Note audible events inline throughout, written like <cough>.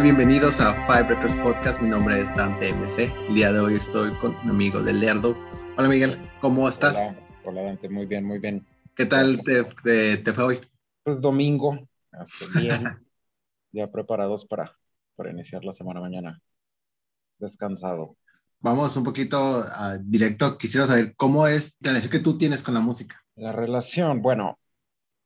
Hola, bienvenidos a Five Records Podcast. Mi nombre es Dante MC. El día de hoy estoy con mi amigo del Lerdo. Hola Miguel, ¿cómo estás? Hola, Dante, muy bien, muy bien. ¿Qué tal te, te, fue hoy? Pues domingo, bien, <laughs> ya preparados para, para iniciar la semana mañana. Descansado. Vamos un poquito a directo. Quisiera saber cómo es la relación que tú tienes con la música. La relación, bueno,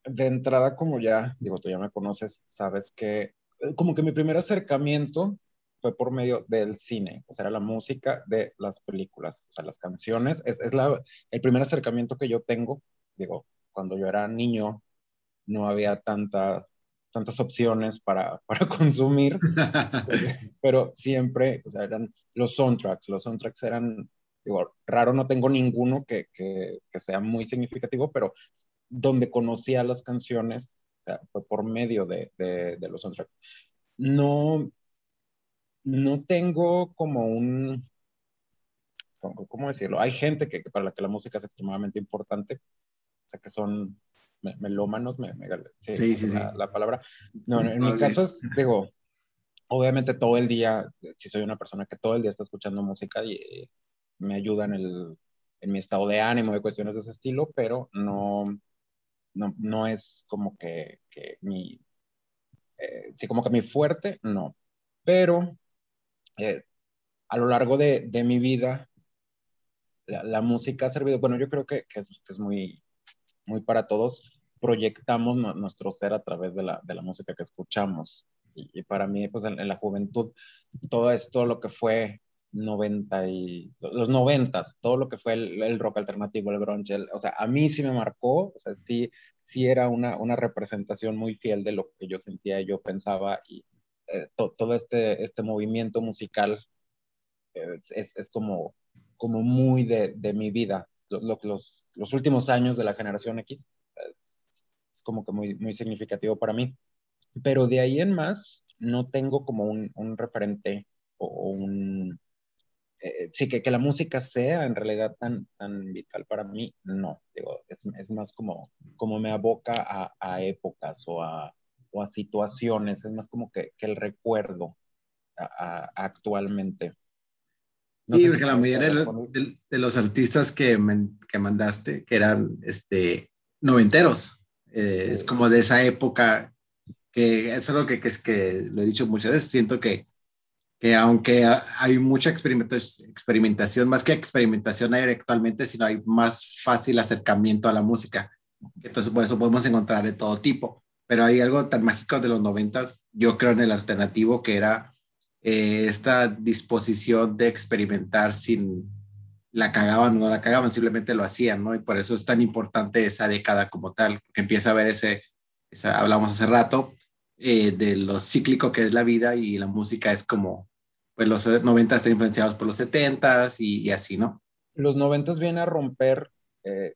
de entrada, como ya, digo, tú ya me conoces, sabes que como que mi primer acercamiento fue por medio del cine, o sea, era la música de las películas, o sea, las canciones, es, es la, el primer acercamiento que yo tengo, digo, cuando yo era niño no había tanta, tantas opciones para, <laughs> para consumir, <laughs> pero siempre, o sea, eran los soundtracks, los soundtracks eran, digo, raro no tengo ninguno que, que, que sea muy significativo, pero donde conocía las canciones sea, fue por medio de, de, los soundtracks. No, no tengo como un, ¿cómo decirlo? Hay gente que, para la que la música es extremadamente importante, o sea, que son melómanos, me, sí, sí, sí, la, palabra. No, en mi caso es, digo, obviamente todo el día, si soy una persona que todo el día está escuchando música y me ayuda en, el, en mi estado de ánimo, de cuestiones de ese estilo, pero no, no, no es como que, que mi, eh, sí, como que mi fuerte, no. Pero eh, a lo largo de, de mi vida, la, música ha servido, bueno, yo creo que, que, es, muy, muy para todos, proyectamos nuestro ser a través de la, de la música que escuchamos. Y, para mí, pues en, en, la juventud, todo esto, lo que fue 90 y los 90, todo lo que fue el, rock alternativo, el grunge, o sea, a mí sí me marcó, o sea, sí, sí era una, una representación muy fiel de lo que yo sentía yo pensaba y eh, todo este, este movimiento musical eh, es, es, como, como muy de, de mi vida. Lo, los, los últimos años de la generación X es, es, como que muy, muy significativo para mí. Pero de ahí en más, no tengo como un, un referente o un, eh, sí, que, que, la música sea en realidad tan, tan vital para mí, no, digo, es, es más como, como me aboca a, a épocas o a, o a, situaciones, es más como que, que el recuerdo a, actualmente. sí, porque la mayoría de, de, los artistas que, que mandaste, que eran este, noventeros, eh, es como de esa época, que es algo que, que, es que lo he dicho muchas veces, siento que que aunque hay mucha experimentación, más que experimentación hay actualmente, sino hay más fácil acercamiento a la música. Entonces, por eso podemos encontrar de todo tipo. Pero hay algo tan mágico de los noventas, yo creo en el alternativo, que era eh, esta disposición de experimentar sin la cagaban o no la cagaban, simplemente lo hacían, ¿no? Y por eso es tan importante esa década como tal, que empieza a ver ese, esa, hablamos hace rato, eh, de lo cíclico que es la vida y la música es como pues los 90 están influenciados por los 70 y, y así, ¿no? Los 90 vienen a romper, eh,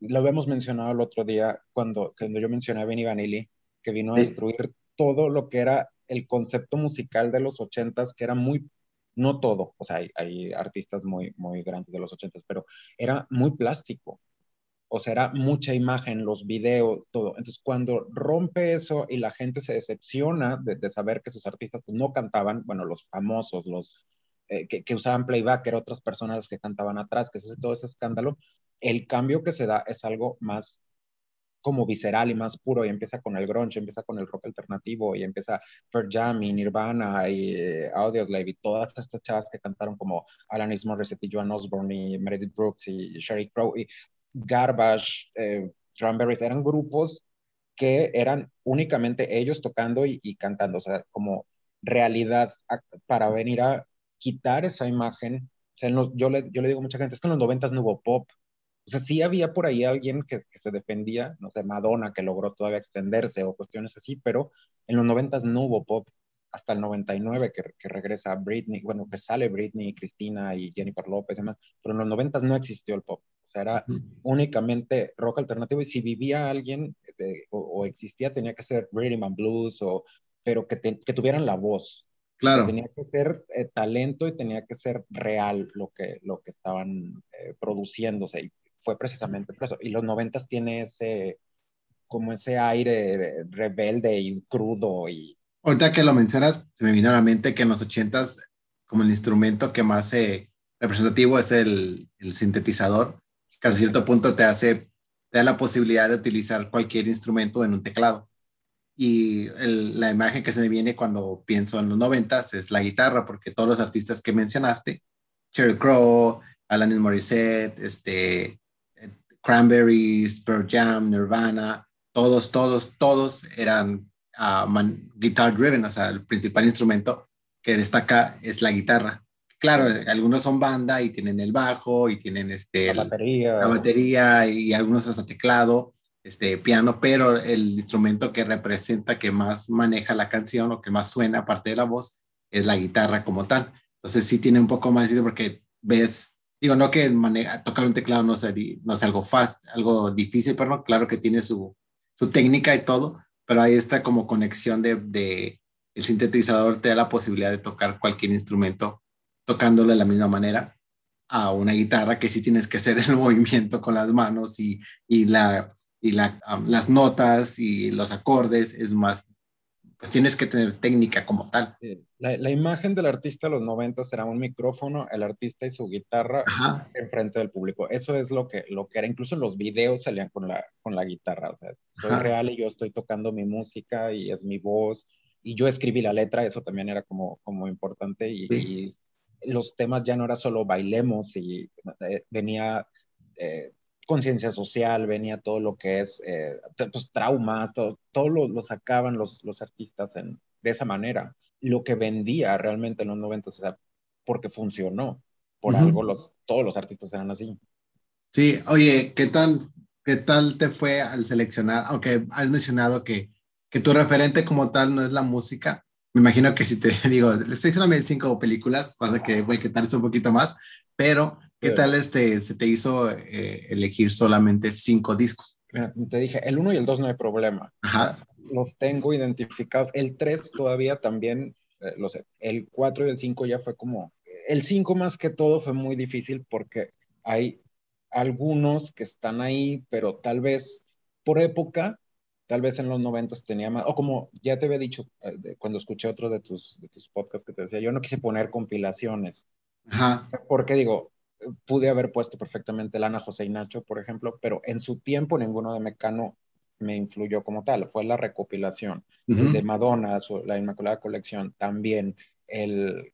lo habíamos mencionado el otro día cuando, cuando yo mencioné a Benny Vanilli, que vino a destruir todo lo que era el concepto musical de los 80 que era muy, no todo, o sea, hay, hay artistas muy, muy grandes de los 80 pero era muy plástico o sea, era mucha imagen, los videos, todo. Entonces, cuando rompe eso y la gente se decepciona de, saber que sus artistas pues, no cantaban, bueno, los famosos, los eh, que, usaban playback, eran otras personas que cantaban atrás, que es todo ese escándalo, el cambio que se da es algo más como visceral y más puro y empieza con el grunge, empieza con el rock alternativo y empieza Pearl Jam y Nirvana y eh, Audioslave y todas estas chavas que cantaron como Alanis Morissette y Joan Osborne y Meredith Brooks y Sherry Crow y Garbage, eh, eran grupos que eran únicamente ellos tocando y, cantando, o sea, como realidad para venir a quitar esa imagen. O sea, yo, le, yo le digo a mucha gente, es que en los noventas no hubo pop. O sea, sí había por ahí alguien que, que, se defendía, no sé, Madonna, que logró todavía extenderse o cuestiones así, pero en los noventas no hubo pop hasta el 99 que, que, regresa Britney, bueno, que sale Britney, Cristina y Jennifer López y demás, pero en los 90 no existió el pop, o sea, era únicamente rock alternativo y si vivía alguien o, existía tenía que ser rhythm and blues, o, pero que, que tuvieran la voz. Claro. tenía que ser eh, talento y tenía que ser real lo que, lo que estaban eh, produciéndose y fue precisamente por eso. Y los 90 tiene ese, como ese aire rebelde y crudo y Ahorita que lo mencionas, se me vino a la mente que en los ochentas, como el instrumento que más eh, representativo es el, sintetizador, que a cierto punto te hace, te da la posibilidad de utilizar cualquier instrumento en un teclado. Y la imagen que se me viene cuando pienso en los noventas es la guitarra, porque todos los artistas que mencionaste, Sheryl Crow, Alanis Morissette, este, Cranberries, Pearl Jam, Nirvana, todos, todos, todos eran uh, guitar driven, o sea, el principal instrumento que destaca es la guitarra. Claro, algunos son banda y tienen el bajo y tienen este, la batería, la batería y algunos hasta teclado, este piano, pero el instrumento que representa, que más maneja la canción o que más suena aparte de la voz es la guitarra como tal. Entonces sí tiene un poco más de porque ves, digo, no que tocar un teclado no sea, no sea algo fast, algo difícil, pero no, claro que tiene su, su técnica y todo, pero ahí está como conexión de, de, el sintetizador te da la posibilidad de tocar cualquier instrumento tocándolo de la misma manera a una guitarra que sí tienes que hacer el <laughs> movimiento con las manos y, y, la, y la, las notas y los acordes es más pues tienes que tener técnica como tal. La, imagen del artista de los 90 será un micrófono, el artista y su guitarra enfrente del público. Eso es lo que, lo que era. Incluso en los videos salían con la, con la guitarra. O sea, soy real y yo estoy tocando mi música y es mi voz. Y yo escribí la letra, eso también era como, como importante. Y, los temas ya no era solo bailemos y eh, venía eh, conciencia social, venía todo lo que es eh, pues, traumas, todo, todo lo, sacaban los, los artistas en, de esa manera. Lo que vendía realmente en los 90, o sea, porque funcionó. Por algo los, todos los artistas eran así. Sí, oye, ¿qué tal, ¿qué tal te fue al seleccionar? Aunque has mencionado que, que tu referente como tal no es la música. Me imagino que si te <laughs> digo, seleccioname cinco películas, pasa que voy a quitarse un poquito más, pero ¿Qué tal este, se te hizo eh, elegir solamente cinco discos? te dije, el uno y el dos no hay problema. Ajá. Los tengo identificados. El tres todavía también, eh, lo sé. El cuatro y el cinco ya fue como... El cinco más que todo fue muy difícil porque hay algunos que están ahí, pero tal vez por época, tal vez en los noventas tenía más, o como ya te había dicho eh, cuando escuché otro de tus, de tus podcasts que te decía, yo no quise poner compilaciones. Ajá. Porque digo, pude haber puesto perfectamente Lana, José y Nacho, por ejemplo, pero en su tiempo ninguno de Mecano me influyó como tal, fue la recopilación. El de Madonna, la Inmaculada Colección, también el,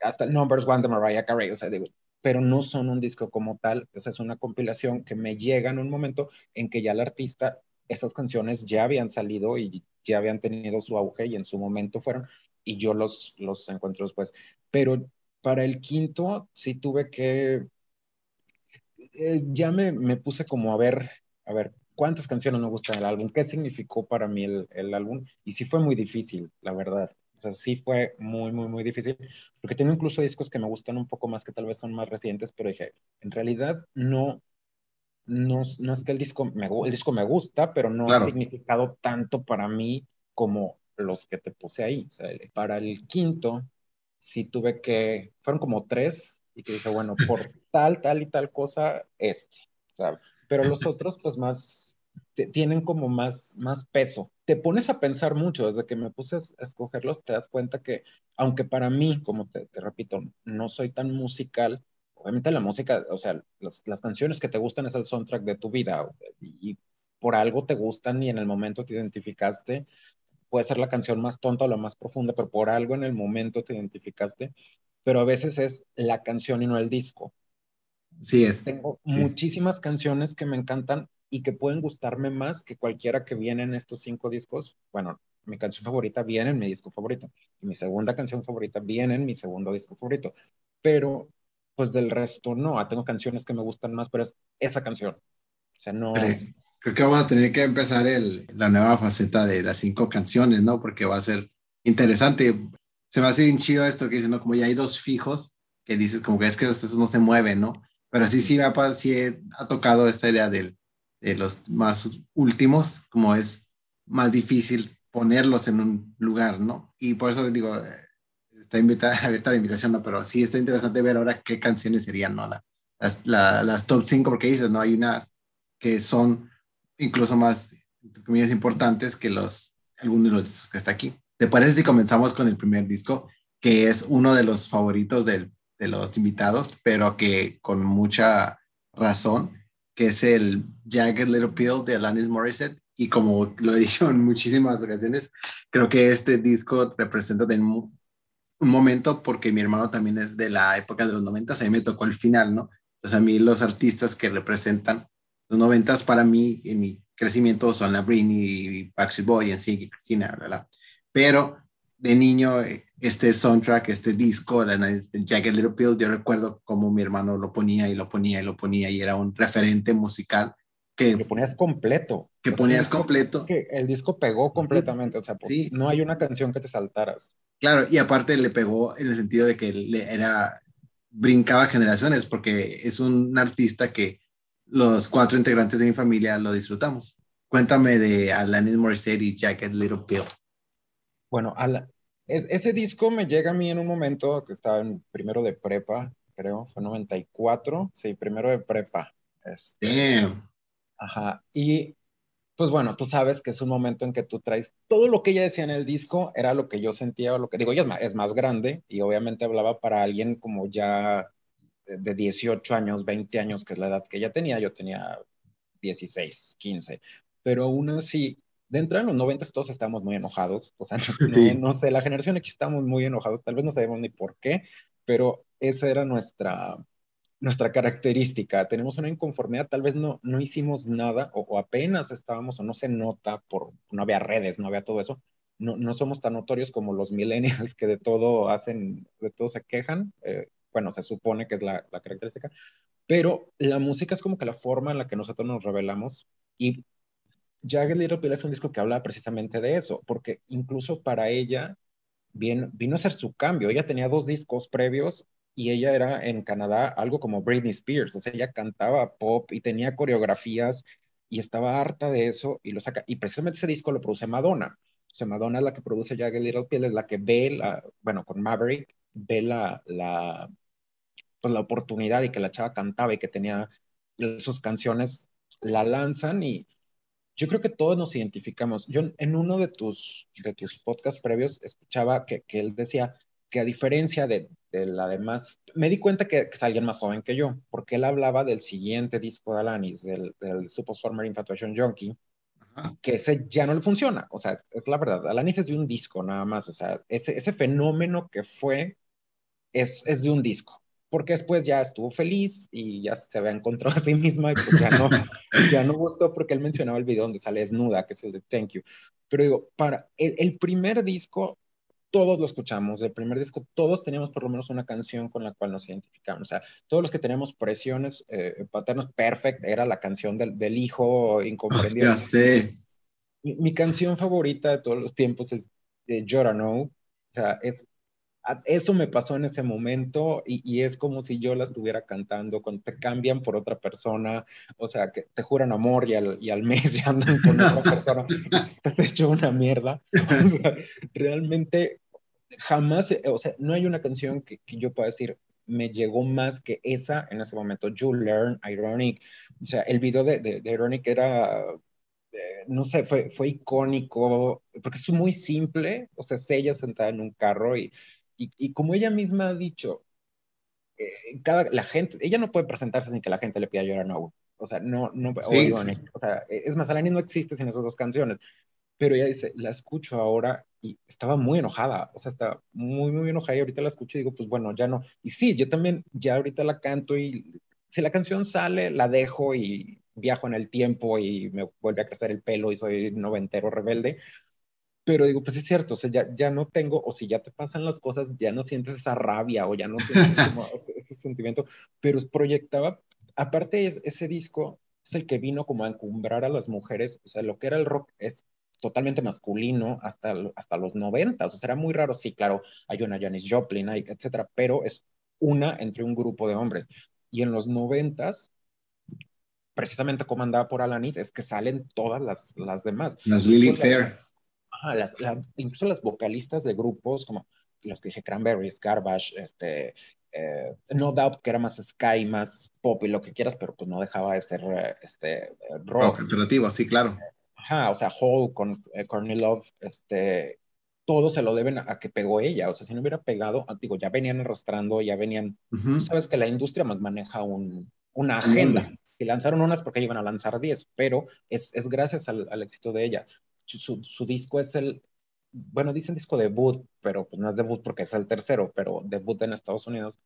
hasta el Numbers One de Mariah Carey, o sea, digo, pero no son un disco como tal, o sea, es una compilación que me llega en un momento en que ya el artista, esas canciones ya habían salido y ya habían tenido su auge y en su momento fueron, y yo los, los encuentro después. Pero para el quinto sí tuve que, eh, ya me, me, puse como a ver, a ver, cuántas canciones me gustan del álbum, qué significó para mí el, el, álbum, y sí fue muy difícil, la verdad. O sea, sí fue muy, muy, muy difícil, porque tengo incluso discos que me gustan un poco más, que tal vez son más recientes, pero dije, en realidad no, no, no es que el disco me, el disco me gusta, pero no ha significado tanto para mí como los que te puse ahí. O sea, para el quinto, sí tuve que, fueron como tres, y que dije, bueno, por <laughs> tal, tal y tal cosa, este, Pero los otros, pues más, tienen como más, más peso. Te pones a pensar mucho, desde que me puse a escogerlos, te das cuenta que, aunque para mí, como te, repito, no soy tan musical, obviamente la música, o sea, las, las, canciones que te gustan es el soundtrack de tu vida, y por algo te gustan y en el momento te identificaste, puede ser la canción más tonta o la más profunda, pero por algo en el momento te identificaste, pero a veces es la canción y no el disco. Sí, es. Tengo muchísimas canciones que me encantan y que pueden gustarme más que cualquiera que viene en estos cinco discos. Bueno, mi canción favorita viene en mi disco favorito. Mi segunda canción favorita viene en mi segundo disco favorito. Pero, pues del resto no. Ah, tengo canciones que me gustan más, pero es esa canción. O sea, no creo que vamos a tener que empezar el, la nueva faceta de las cinco canciones, ¿no? Porque va a ser interesante. Se me hace bien chido esto que dicen, ¿no? Como ya hay dos fijos, que dices como que es que eso no se mueve, ¿no? Pero sí, sí, me sí ha tocado esta idea de, de los más últimos, como es más difícil ponerlos en un lugar, ¿no? Y por eso digo, está invitada, <laughs> abierta la invitación, ¿no? Pero sí está interesante ver ahora qué canciones serían, ¿no? las, las top 5, porque dices, ¿no? Hay unas que son incluso más, comillas, importantes que los, algunos de los que está aquí. ¿te parece si comenzamos con el primer disco, que es uno de los favoritos de los invitados, pero que con mucha razón, que es el Jagged Little Pill de Alanis Morissette? Y como lo he dicho en muchísimas ocasiones, creo que este disco representa un momento porque mi hermano también es de la época de los noventas, a mí me tocó el final, ¿no? Entonces a mí los artistas que representan los noventas para mí en mi crecimiento son la Britney, Backstreet Boy, en sí, Cristina, ¿verdad? Pero de niño, este soundtrack, este disco, Jagged Little Pill, yo recuerdo cómo mi hermano lo ponía y lo ponía y lo ponía y era un referente musical que... Que ponías completo. Que ponías completo. Que el disco pegó completamente, o sea, pues, no hay una canción que te saltaras. Claro, y aparte le pegó en el sentido de que le era, brincaba generaciones, porque es un artista que los cuatro integrantes de mi familia lo disfrutamos. Cuéntame de Alanis Morissette y Jacket Little Pill. Bueno, e, ese disco me llega a mí en un momento que estaba en primero de prepa, creo, fue 94, sí, primero de prepa. Este, Damn. Ajá, y pues bueno, tú sabes que es un momento en que tú traes todo lo que ella decía en el disco, era lo que yo sentía, o lo que digo, ella es más, es más grande y obviamente hablaba para alguien como ya de 18 años, 20 años, que es la edad que ella tenía, yo tenía 16, 15, pero aún así, dentro de los 90 todos estamos muy enojados, o sea, <laughs> no, sé, la generación X estamos muy enojados, tal vez no sabemos ni por qué, pero esa era nuestra, nuestra característica, tenemos una inconformidad, tal vez no, no hicimos nada o, apenas estábamos o no se nota por, no había redes, no había todo eso, no, no somos tan notorios como los millennials que de todo hacen, de todo se quejan, eh, bueno, se supone que es la, característica, pero la música es como que la forma en la que nosotros nos revelamos y Jagged Little Pill es un disco que habla precisamente de eso, porque incluso para ella vino, vino a ser su cambio. Ella tenía dos discos previos y ella era en Canadá algo como Britney Spears, o sea, ella cantaba pop y tenía coreografías y estaba harta de eso y lo saca. Y precisamente ese disco lo produce Madonna. O sea, Madonna es la que produce Jagged Little Pill, es la que ve, la, bueno, con Maverick, ve la, la, pues, la oportunidad y que la chava cantaba y que tenía sus canciones, la lanzan y yo creo que todos nos identificamos. Yo en uno de tus, de tus podcasts previos escuchaba que, que él decía que a diferencia de, de, la demás, me di cuenta que, es alguien más joven que yo, porque él hablaba del siguiente disco de Alanis, del, del Super Former Infatuation Junkie, que ese ya no le funciona. O sea, es la verdad. Alanis es de un disco nada más. O sea, ese, ese fenómeno que fue es, es de un disco porque después ya estuvo feliz y ya se había encontrado a sí misma y pues ya no, <laughs> ya no gustó porque él mencionaba el video donde sale desnuda, que es el de Thank You. Pero digo, para el, el primer disco, todos lo escuchamos, el primer disco, todos teníamos por lo menos una canción con la cual nos identificamos. O sea, todos los que tenemos presiones eh, paternos, Perfect era la canción del, del hijo incomprendido. ya sé. Mi, mi, canción favorita de todos los tiempos es eh, Know. O sea, es eso me pasó en ese momento y, es como si yo la estuviera cantando cuando te cambian por otra persona, o sea, que te juran amor y al, y al mes ya andan con otra <laughs> persona, estás hecho una mierda. <laughs> O sea, realmente jamás, o sea, no hay una canción que, que, yo pueda decir me llegó más que esa en ese momento. You Learn, Ironic, o sea, el video de, de, de Ironic era eh, no sé, fue, fue icónico, porque es muy simple, o sea, es ella sentada en un carro y y, como ella misma ha dicho, eh, cada, la gente, ella no puede presentarse sin que la gente le pida llorar no. O sea, no, no, o, sea, es más, Alanis no existe sin esas dos canciones. Pero ella dice, la escucho ahora y estaba muy enojada, o sea, está muy, muy enojada y ahorita la escucho y digo, pues bueno, ya no. Y sí, yo también ya ahorita la canto y si la canción sale, la dejo y viajo en el tiempo y me vuelve a crecer el pelo y soy noventero rebelde, pero digo, pues es cierto, o sea, ya, ya no tengo, o si ya te pasan las cosas, ya no sientes esa rabia o ya no sientes ese, <laughs> sentimiento, pero proyectaba, aparte es, ese disco es el que vino como a encumbrar a las mujeres, o sea, lo que era el rock es totalmente masculino hasta, hasta los 90, o sea, era muy raro, sí, claro, hay una Janis Joplin, hay, etcétera, pero es una entre un grupo de hombres. Y en los 90 precisamente comandada por Alanis, es que salen todas las, las demás. Las Lily Fair las, incluso las vocalistas de grupos como los que dije Cranberries, Garbage, este, eh, No Doubt, que era más sky, más pop y lo que quieras, pero pues no dejaba de ser eh, este, eh, rock. alternativo, sí, claro. Ajá, o sea, Hole con Courtney Love, este, todo se lo deben a, que pegó ella. O sea, si no hubiera pegado, ah, digo, ya venían arrastrando, ya venían. Tú sabes que la industria maneja un, una agenda. Si lanzaron unas porque iban a lanzar 10, pero es, es gracias al, al, éxito de ella. Su, disco es el, bueno, dicen disco debut, pero pues no es debut porque es el tercero, pero debut en Estados Unidos,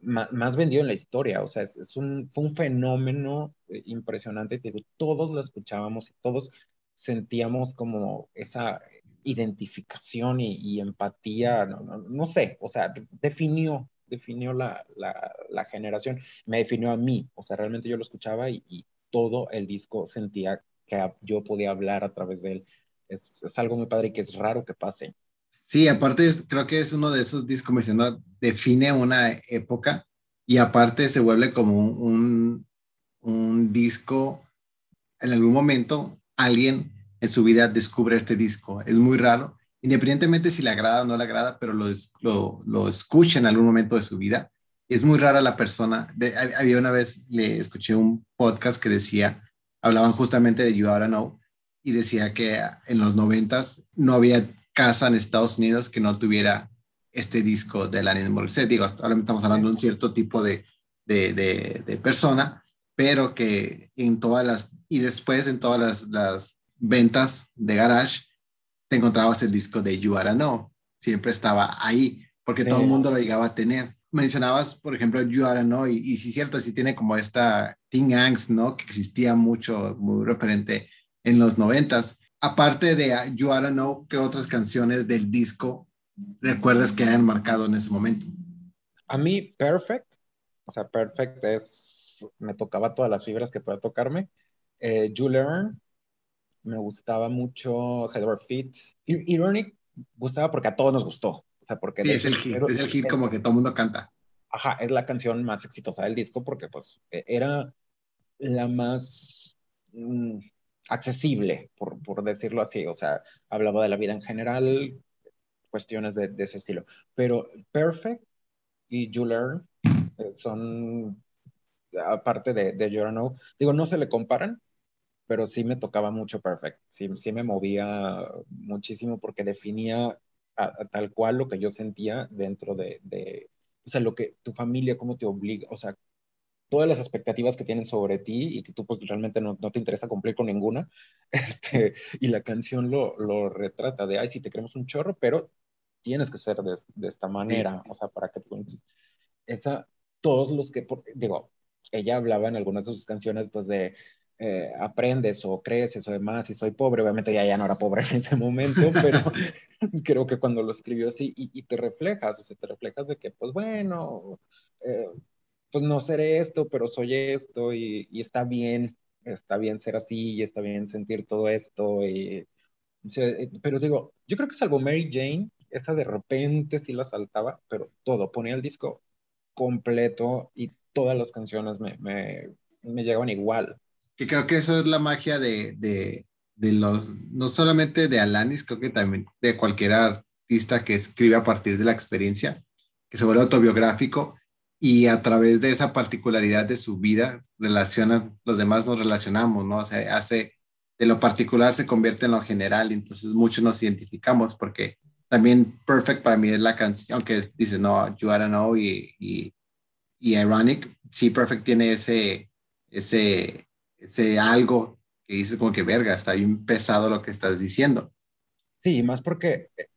más, más vendido en la historia. O sea, es, un, fue un fenómeno eh, impresionante. Todos lo escuchábamos y todos sentíamos como esa identificación y, empatía, no, no, no, sé, o sea, definió, definió la, la, generación, me definió a mí, o sea, realmente yo lo escuchaba y todo el disco sentía que yo podía hablar a través de él. Es, algo muy padre y que es raro que pase. Sí, aparte creo que es uno de esos discos, diciendo, define una época y aparte se vuelve como un, un disco, en algún momento alguien en su vida descubre este disco. Es muy raro, independientemente si le agrada o no le agrada, pero lo, lo, lo escucha en algún momento de su vida. Es muy rara la persona. había una vez, le escuché un podcast que decía, hablaban justamente de You Oughta Know, y decía que en los noventas no había casa en Estados Unidos que no tuviera este disco de Alanis Morissette. Digo, ahora estamos hablando de un cierto tipo de, de, de, de persona, pero que en todas las, y después en todas las, las ventas de garage, te encontrabas el disco de You Are Know. Siempre estaba ahí, porque todo el mundo lo llegaba a tener. Mencionabas, por ejemplo, You Are Know, y, y sí, cierto, sí tiene como esta Teen Angst, ¿no? Que existía mucho, muy referente en los noventas. Aparte de You Are Know, ¿qué otras canciones del disco recuerdas que hayan marcado en ese momento? A mí, Perfect, o sea, Perfect es, me tocaba todas las fibras que pueda tocarme. Eh, you Learn, me gustaba mucho Head Over Feet. Ironic gustaba porque a todos nos gustó. O sea, porque sí, es el hit, es el hit como que todo el mundo canta. Ajá, es la canción más exitosa del disco porque pues e, era la más mm, accesible, por, por, decirlo así. O sea, hablaba de la vida en general, cuestiones de, de ese estilo. Pero Perfect y You Learn eh, son, aparte de, de You Know, digo, no se le comparan, pero sí me tocaba mucho Perfect, sí, sí me movía muchísimo porque definía tal cual lo que yo sentía dentro de, de, o sea, lo que tu familia, cómo te obliga, o sea, todas las expectativas que tienen sobre ti y que tú pues realmente no, no te interesa cumplir con ninguna, <laughs> este, y la canción lo, lo retrata de, ay, sí, te queremos un chorro, pero tienes que ser de, de esta manera, o sea, para que tú, esa, todos los que, digo, ella hablaba en algunas de sus canciones, pues de, eh, aprendes o creces o demás, y soy pobre, obviamente ya, ya no era pobre <laughs> en ese momento, pero <laughs> <laughs> creo que cuando lo escribió así y, te reflejas, o sea, te reflejas de que, pues bueno, eh, pues no seré esto, pero soy esto y, y, está bien, está bien ser así y está bien sentir todo esto. Y, eh, pero digo, yo creo que salvo Mary Jane, esa de repente sí la saltaba, pero todo, ponía el disco completo y todas las canciones me, me, me llegaban igual que creo que eso es la magia de, de, de, los, no solamente de Alanis, creo que también de cualquier artista que escribe a partir de la experiencia, que se vuelve autobiográfico y a través de esa particularidad de su vida, relaciona, los demás nos relacionamos, ¿no? O sea, hace, de lo particular se convierte en lo general, entonces muchos nos identificamos porque también Perfect para mí es la canción, aunque dice, no, You Are Know y, y, y Ironic, sí, Perfect tiene ese, ese, ese algo que dices como que verga, está bien pesado lo que estás diciendo. Sí, más porque eh,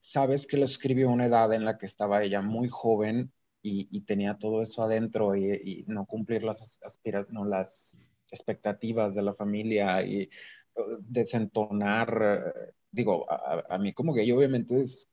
sabes que lo escribió a una edad en la que estaba ella muy joven y, tenía todo eso adentro y, no cumplir las, no, las expectativas de la familia y uh, desentonar, eh, digo, a, mí como que yo obviamente es,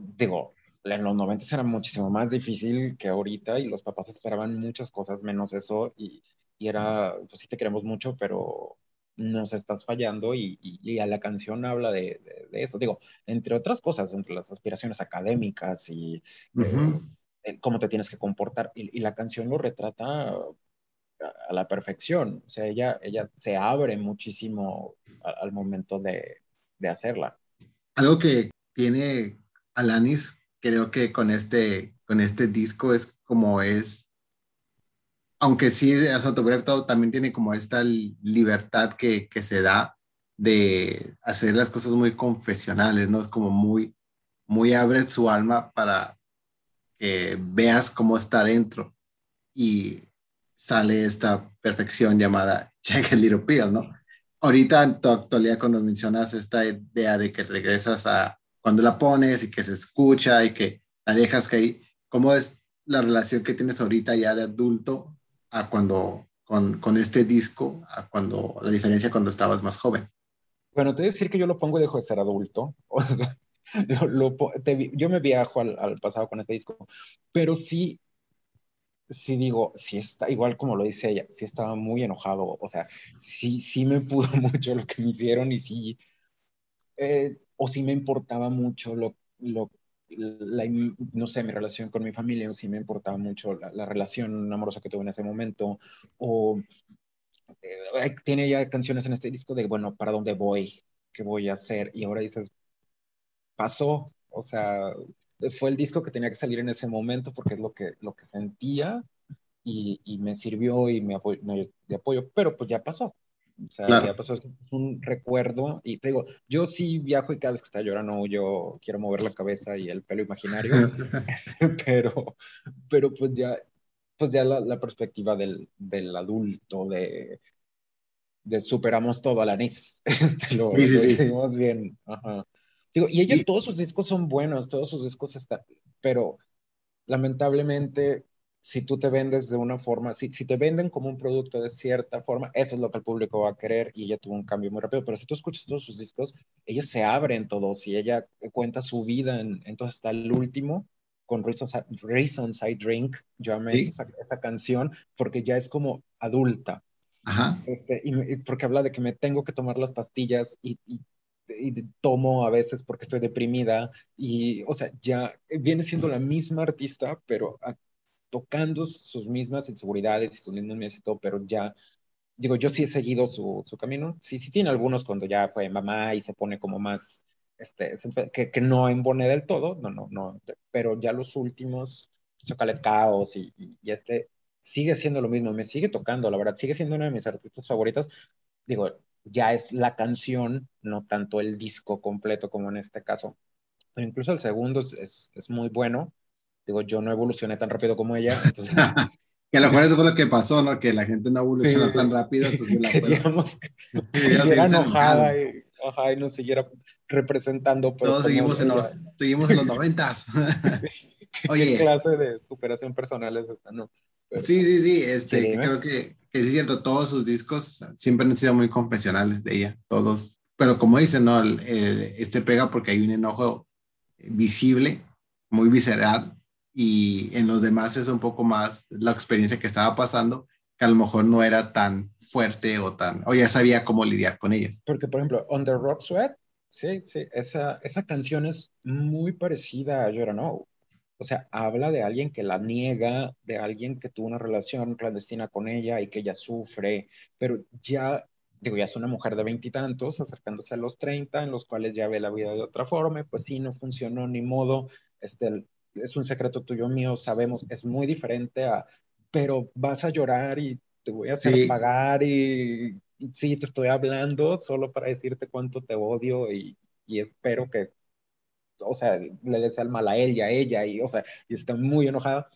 digo, en los 90 era muchísimo más difícil que ahorita y los papás esperaban muchas cosas menos eso y y era, pues sí te queremos mucho, pero nos estás fallando y, y, a la canción habla de, de, eso. Digo, entre otras cosas, entre las aspiraciones académicas y eh, cómo te tienes que comportar, y, y, la canción lo retrata a, la perfección. O sea, ella, ella se abre muchísimo al momento de, de hacerla. Algo que tiene Alanis, creo que con este, con este disco es como es aunque sí es autobiográfico, también tiene como esta libertad que, que se da de hacer las cosas muy confesionales, ¿no? Es como muy, muy abre su alma para que veas cómo está dentro y sale esta perfección llamada <laughs> Jagged Little Pill, ¿no? Ahorita en tu actualidad cuando mencionas esta idea de que regresas a cuando la pones y que se escucha y que la dejas caer, ¿cómo es la relación que tienes ahorita ya de adulto a cuando con, con este disco, a cuando la diferencia cuando estabas más joven? Bueno, te voy a decir que yo lo pongo y dejo de ser adulto. <laughs> O lo, yo me viajo al, al, pasado con este disco, pero sí, sí digo, sí está, igual como lo dice ella, sí estaba muy enojado, o sea, sí, sí me pudo <laughs> mucho lo que me hicieron y sí, eh, o sí me importaba mucho lo, lo la, no sé, mi relación con mi familia, sí me importaba mucho la, la relación amorosa que tuve en ese momento, o eh, tiene ya canciones en este disco de, bueno, ¿para dónde voy? ¿Qué voy a hacer? Y ahora dices, pasó, o sea, fue el disco que tenía que salir en ese momento porque es lo que, lo que sentía y, y me sirvió y me, apoyo, de apoyo, pero pues ya pasó. O sea, ya pasó, es un recuerdo y te digo, yo sí viajo y cada vez que está llorando yo quiero mover la cabeza y el pelo imaginario, <laughs> <laughs> pero, pero pues ya, pues ya la, la perspectiva del, del, adulto, de, de superamos todo a la NIS, <laughs> lo, sí, sí, lo sí. bien. Ajá. Digo, y ella, todos sus discos son buenos, todos sus discos están, pero lamentablemente, si tú te vendes de una forma, si, si te venden como un producto de cierta forma, eso es lo que el público va a querer y ella tuvo un cambio muy rápido, pero si tú escuchas todos sus discos, ellos se abren todos y ella cuenta su vida, en, entonces está el último con Reasons, Reasons I Drink, yo amé ¿Sí? esa, esa, canción porque ya es como adulta. Ajá. Este, y, porque habla de que me tengo que tomar las pastillas y, y y tomo a veces porque estoy deprimida y, o sea, ya viene siendo la misma artista, pero tocando sus mismas inseguridades y sus mismos miedos y todo, pero ya, digo, yo sí he seguido su, su camino, sí, sí tiene algunos cuando ya fue mamá y se pone como más, este, que, que no embone del todo, no, no, no, pero ya los últimos, Chocolate Chaos y, y, y este, sigue siendo lo mismo, me sigue tocando, la verdad, sigue siendo una de mis artistas favoritas, digo, ya es la canción, no tanto el disco completo como en este caso. Pero incluso el segundo es, es, es muy bueno. Digo, yo no evolucioné tan rápido como ella. Entonces... <laughs> que a lo mejor eso fue lo que pasó, ¿no? Que la gente no evoluciona sí, tan rápido. Entonces la <laughs> Queríamos <laughs> que siguiera enojada y, ajá, y nos siguiera representando. Pero Todos seguimos en, los, seguimos en los noventas. Oye. ¿Qué clase de superación personal es esta? No. Pero, sí, sí, sí. Este, sí, creo que que sí es cierto, todos sus discos siempre han sido muy confesionales de ella, todos. Pero como dicen, ¿no? El, el, este pega porque hay un enojo visible, muy visceral, y en los demás es un poco más la experiencia que estaba pasando, que a lo mejor no era tan fuerte o tan, o ya sabía cómo lidiar con ellas. Porque, por ejemplo, On the Rock Sweat, sí, sí, esa, esa canción es muy parecida a You Don't Know. O sea, habla de alguien que la niega, de alguien que tuvo una relación clandestina con ella y que ella sufre, pero ya, digo, ya es una mujer de veintitantos, acercándose a los treinta, en los cuales ya ve la vida de otra forma, pues sí, no funcionó ni modo, este, es un secreto tuyo mío, sabemos, es muy diferente a, pero vas a llorar y te voy a hacer sí. pagar y, sí, te estoy hablando solo para decirte cuánto te odio y, y espero que o sea, le desea el mal a él y a ella, y, o sea, y está muy enojada,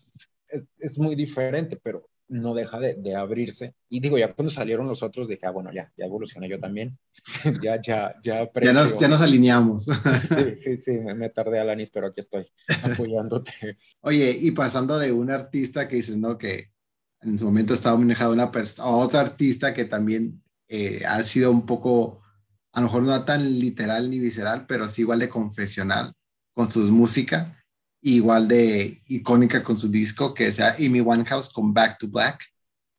es, es muy diferente, pero no deja de, de, abrirse. Y digo, ya cuando salieron los otros, dije, ah, bueno, ya, ya evolucioné yo también. <laughs> ya, ya, ya. <laughs> Ya nos, ya nos alineamos. <laughs> sí, sí, sí, me, me, tardé, Alanis, pero aquí estoy, apoyándote. Oye, y pasando de un artista que dices, ¿no? Que en su momento estaba manejado una persona, a otra artista que también eh, ha sido un poco, a lo mejor no tan literal ni visceral, pero sí igual de confesional con su música, igual de icónica con su disco, que sea Amy Winehouse con Back to Black.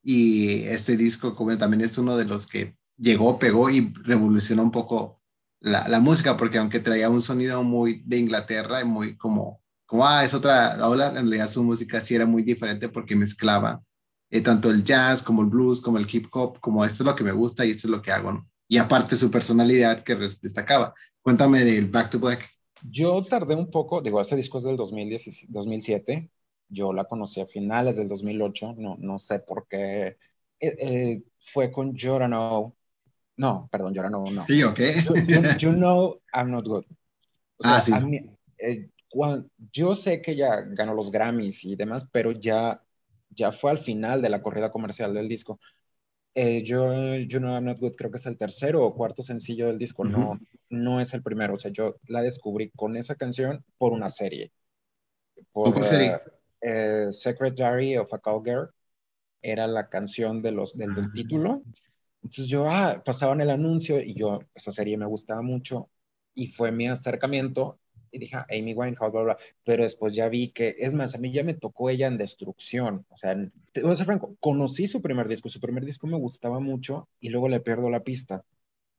Y este disco como también es uno de los que llegó, pegó y revolucionó un poco la, la música, porque aunque traía un sonido muy de Inglaterra y muy como, como ah, es otra ola, en realidad su música sí era muy diferente porque mezclaba eh, tanto el jazz como el blues, como el hip hop, como esto es lo que me gusta y esto es lo que hago. Y aparte su personalidad que destacaba. Cuéntame del Back to Black. Yo tardé un poco, digo, ese disco es del 2010, 2007, yo la conocí a finales del 2008, no, no sé por qué, eh, eh, fue con Jorano, No, perdón, ahora no. Sí, ok. You, <laughs> know I'm not good. ah, sí. Eh, yo sé que ya ganó los Grammys y demás, pero ya, ya fue al final de la corrida comercial del disco. Eh, yo, You Know I'm Not Good, creo que es el tercero o cuarto sencillo del disco, no, no es el primero. O sea, yo la descubrí con esa canción por una serie. Por, ¿Cuál serie? Eh, Secretary of a Cowgirl era la canción de los, del, del ah. título. Entonces yo, ah, pasaban el anuncio y yo, esa serie me gustaba mucho y fue mi acercamiento y dije, Amy Winehouse, bla, bla, pero después ya vi que, es más, a mí ya me tocó ella en Destrucción, o sea, te voy a ser franco, conocí su primer disco, su primer disco me gustaba mucho y luego le pierdo la pista.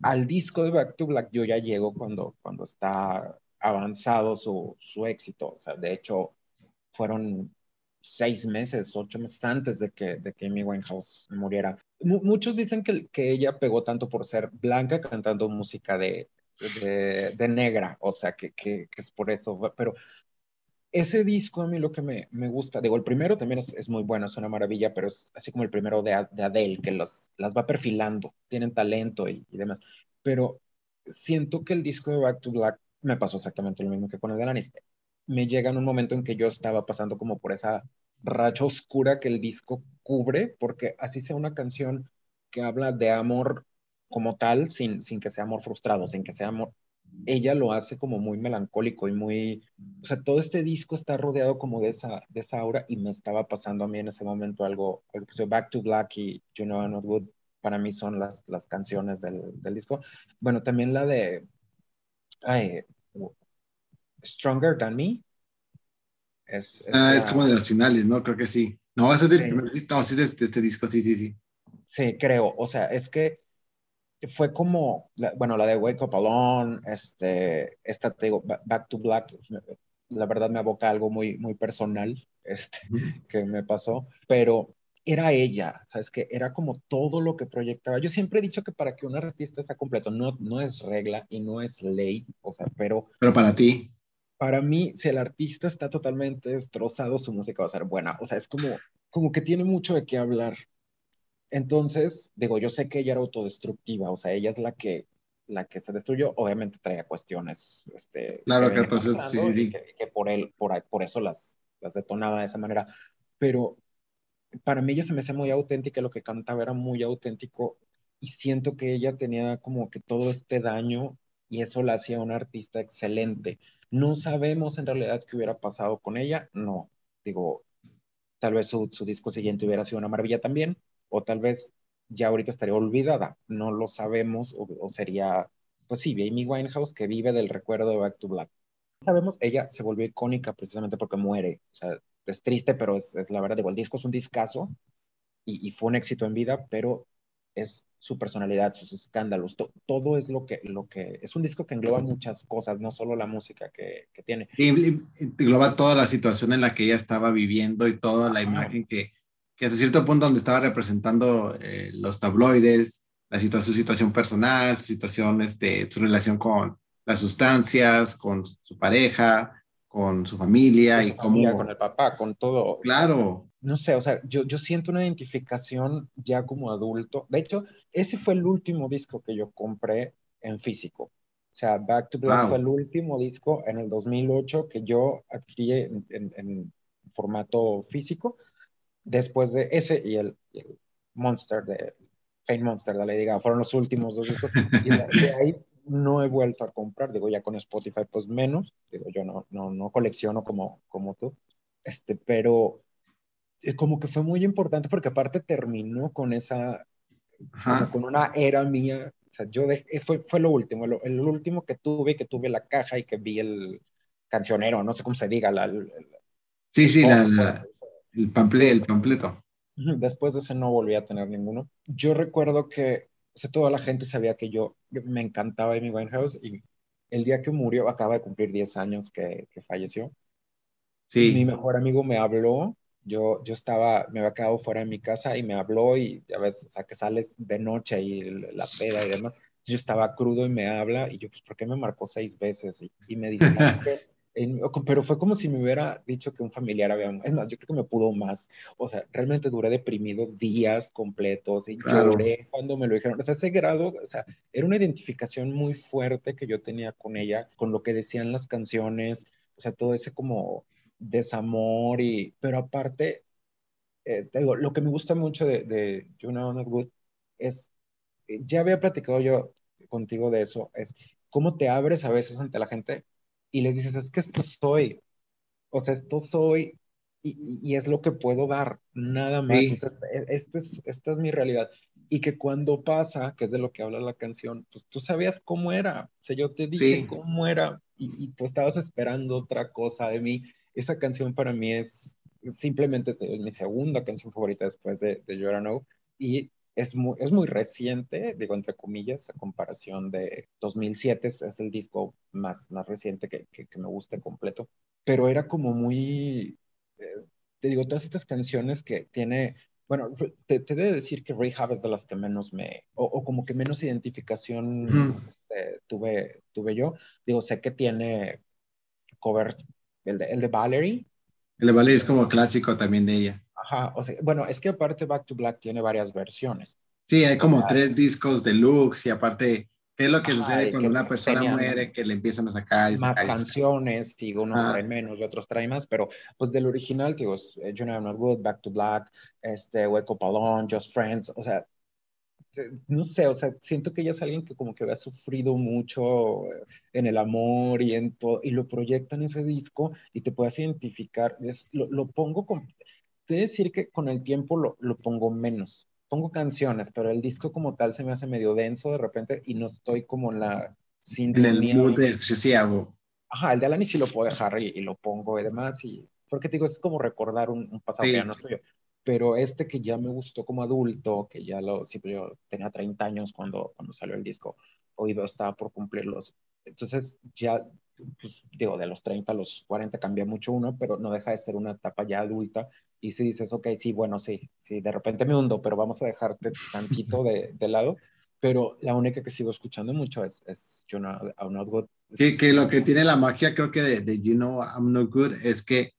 Al disco de Back to Black yo ya llego cuando, cuando está avanzado su, su éxito, o sea, de hecho, fueron seis meses, ocho meses antes de que, de que Amy Winehouse muriera. muchos dicen que, que ella pegó tanto por ser blanca cantando música de, de, negra, o sea, que, que, es por eso, pero ese disco a mí lo que me, me gusta, digo, el primero también es, es, muy bueno, es una maravilla, pero es así como el primero de, de Adele, que los, las va perfilando, tienen talento y, demás, pero siento que el disco de Back to Black me pasó exactamente lo mismo que con el de Alanis. Me llega en un momento en que yo estaba pasando como por esa racha oscura que el disco cubre, porque así sea una canción que habla de amor como tal, sin, sin que sea amor frustrado, sin que sea amor, ella lo hace como muy melancólico y muy, o sea, todo este disco está rodeado como de esa, de esa aura y me estaba pasando a mí en ese momento algo, algo Back to Black y You Know I'm Not Good, para mí son las, las canciones del, del disco. Bueno, también la de ay, Stronger Than Me. Es, es, ah, es como de las finales, ¿no? Creo que sí. No, es del primer no, sí, de, de este disco, sí, sí, sí. Sí, creo. O sea, es que fue como, bueno, la de Wake Up Alone, este, esta, te digo, Back to Black, la verdad me aboca algo muy, muy personal, este, que me pasó, pero era ella, ¿sabes? Que era como todo lo que proyectaba. Yo siempre he dicho que para que un artista sea completo, no, no es regla y no es ley, o sea, pero... Pero para ti. Para mí, si el artista está totalmente destrozado, su música va a ser buena. O sea, es como, como que tiene mucho de qué hablar. Entonces, digo, yo sé que ella era autodestructiva, o sea, ella es la que, la que se destruyó, obviamente traía cuestiones, este, claro que, pues, sí, sí, sí. Que, por él, por, por eso las, las detonaba de esa manera, pero para mí ella se me hacía muy auténtica, lo que cantaba era muy auténtico y siento que ella tenía como que todo este daño y eso la hacía una artista excelente. No sabemos en realidad qué hubiera pasado con ella, no, digo, tal vez su, su disco siguiente hubiera sido una maravilla también, o tal vez ya ahorita estaría olvidada, no lo sabemos, o, sería, pues sí, Amy Winehouse que vive del recuerdo de Back to Black. Sabemos, ella se volvió icónica precisamente porque muere, o sea, es triste, pero es, la verdad, digo, el disco es un discazo y, y, fue un éxito en vida, pero es su personalidad, sus escándalos, todo es lo que, lo que, es un disco que engloba muchas cosas, no solo la música que, que tiene. Y, engloba toda la situación en la que ella estaba viviendo y toda la imagen que, que hasta cierto punto donde estaba representando eh, los tabloides, la situación, su situación personal, su situación, este, su relación con las sustancias, con su pareja, con su familia y cómo... Con el papá, con todo. Claro. No sé, o sea, yo, yo siento una identificación ya como adulto. De hecho, ese fue el último disco que yo compré en físico. O sea, Back to Black fue el último disco en el 2008 que yo adquirí en, en formato físico después de ese y el, Monster de Fame Monster de Lady Gaga fueron los últimos dos discos. Y de, ahí no he vuelto a comprar, digo ya con Spotify pues menos, digo yo no, no, no colecciono como, como tú, este, pero eh, como que fue muy importante porque aparte terminó con esa, con una era mía, o sea, yo dejé, fue, fue lo último, el último que tuve, que tuve la caja y que vi el cancionero, no sé cómo se diga, la, sí, sí, la, el, pample, el pampleto. Después de ese no volví a tener ninguno. Yo recuerdo que toda la gente sabía que yo me encantaba Amy Winehouse y el día que murió, acaba de cumplir 10 años que, que falleció. Sí. Mi mejor amigo me habló, yo, yo estaba, me había quedado fuera de mi casa y me habló y a veces, o sea, que sales de noche y la peda y demás. Yo estaba crudo y me habla y yo, pues, ¿por qué me marcó seis veces? Y, y me dice, <laughs> pero fue como si me hubiera dicho que un familiar había, es más, yo creo que me pudo más, o sea, realmente duré deprimido días completos y lloré cuando me lo dijeron, o sea, ese grado, o sea, era una identificación muy fuerte que yo tenía con ella, con lo que decían las canciones, o sea, todo ese como desamor y, pero aparte, eh, te digo, lo que me gusta mucho de, de Not Good es, eh, ya había platicado yo contigo de eso, es cómo te abres a veces ante la gente y les dices, es que esto soy, o sea, esto soy y, y es lo que puedo dar, nada más. E, este es, esta es mi realidad. Y que cuando pasa, que es de lo que habla la canción, pues tú sabías cómo era. O sea, yo te dije cómo era y, y, tú estabas esperando otra cosa de mí. Esa canción para mí es simplemente mi segunda canción favorita después de, de You Know. Y es muy, es muy reciente, digo entre comillas, a comparación de 2007, es, el disco más, más reciente que, que, me guste completo, pero era como muy, eh, te digo, todas estas canciones que tiene, bueno, te, te de decir que Rehab es de las que menos me, o, como que menos identificación este, tuve, tuve yo, digo, sé que tiene covers, el de, el de Valerie. El de Valerie es como clásico también de ella o sea, bueno, es que aparte Back to Black tiene varias versiones. Sí, hay como tres discos deluxe y aparte, ¿qué es lo que sucede cuando una persona muere que le empiezan a sacar? más canciones, digo, unos traen menos y otros traen más, pero pues del original, digo, eh, You Know Not Good, Back to Black, este, Hueco Palón, Just Friends, o sea, eh, no sé, o sea, siento que ella es alguien que como que había sufrido mucho eh, en el amor y en todo, y lo proyecta en ese disco y te puedes identificar, es, lo, lo pongo con, decir que con el tiempo lo, lo, pongo menos. Pongo canciones, pero el disco como tal se me hace medio denso de repente y no estoy como en la sintonía. En el mood de Ajá, el de Alani sí lo puedo dejar y, lo pongo y demás. Y, porque te digo, es como recordar un, pasado que ya no estoy yo. Pero este que ya me gustó como adulto, que ya lo, sí, yo tenía 30 años cuando, cuando salió el disco, hoy estaba por cumplirlos. Entonces ya pues digo, de los 30 a los 40 cambia mucho uno, pero no deja de ser una etapa ya adulta. Y si dices, ok, sí, bueno, sí, sí, de repente me hundo, pero vamos a dejarte tantito de, de lado. Pero la única que sigo escuchando mucho es, es You Know I'm Not Good. Que, que lo que tiene la magia, creo que de, de, You Know I'm Not Good, es que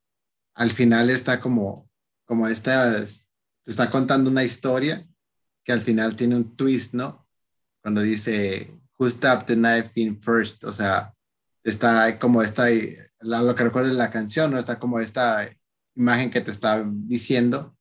al final está como, como esta, te está contando una historia que al final tiene un twist, ¿no? Cuando dice, Who stabbed the knife in first? O sea, está como esta, lo que recuerdo en la canción, ¿no? Está como esta imagen que te está diciendo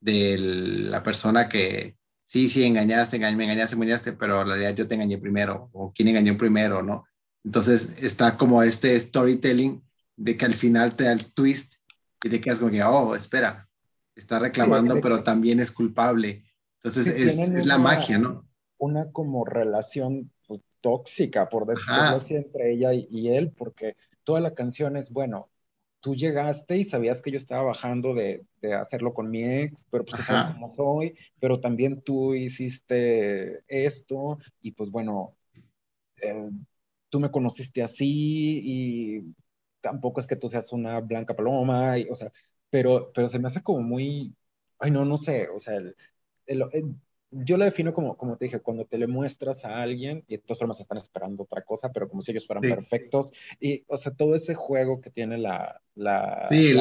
de la persona que sí, sí, engañaste, me engañaste, me engañaste, pero en realidad yo te engañé primero, o quién engañó primero, ¿no? Entonces está como este storytelling de que al final te da el twist y te quedas como que, oh, espera, está reclamando, pero también es culpable. Entonces es, es, la magia, ¿no? Una como relación tóxica, por decirlo así, entre ella y, él, porque toda la canción es, bueno, tú llegaste y sabías que yo estaba bajando de, de hacerlo con mi ex, pero pues tú sabes cómo soy, pero también tú hiciste esto y pues bueno, eh, tú me conociste así y tampoco es que tú seas una blanca paloma, y, o sea, pero, pero se me hace como muy, ay no, no sé, o sea, el, yo lo defino como, como te dije, cuando te le muestras a alguien y de todas formas están esperando otra cosa, pero como si ellos fueran perfectos. Y, o sea, todo ese juego que tiene la... la sí,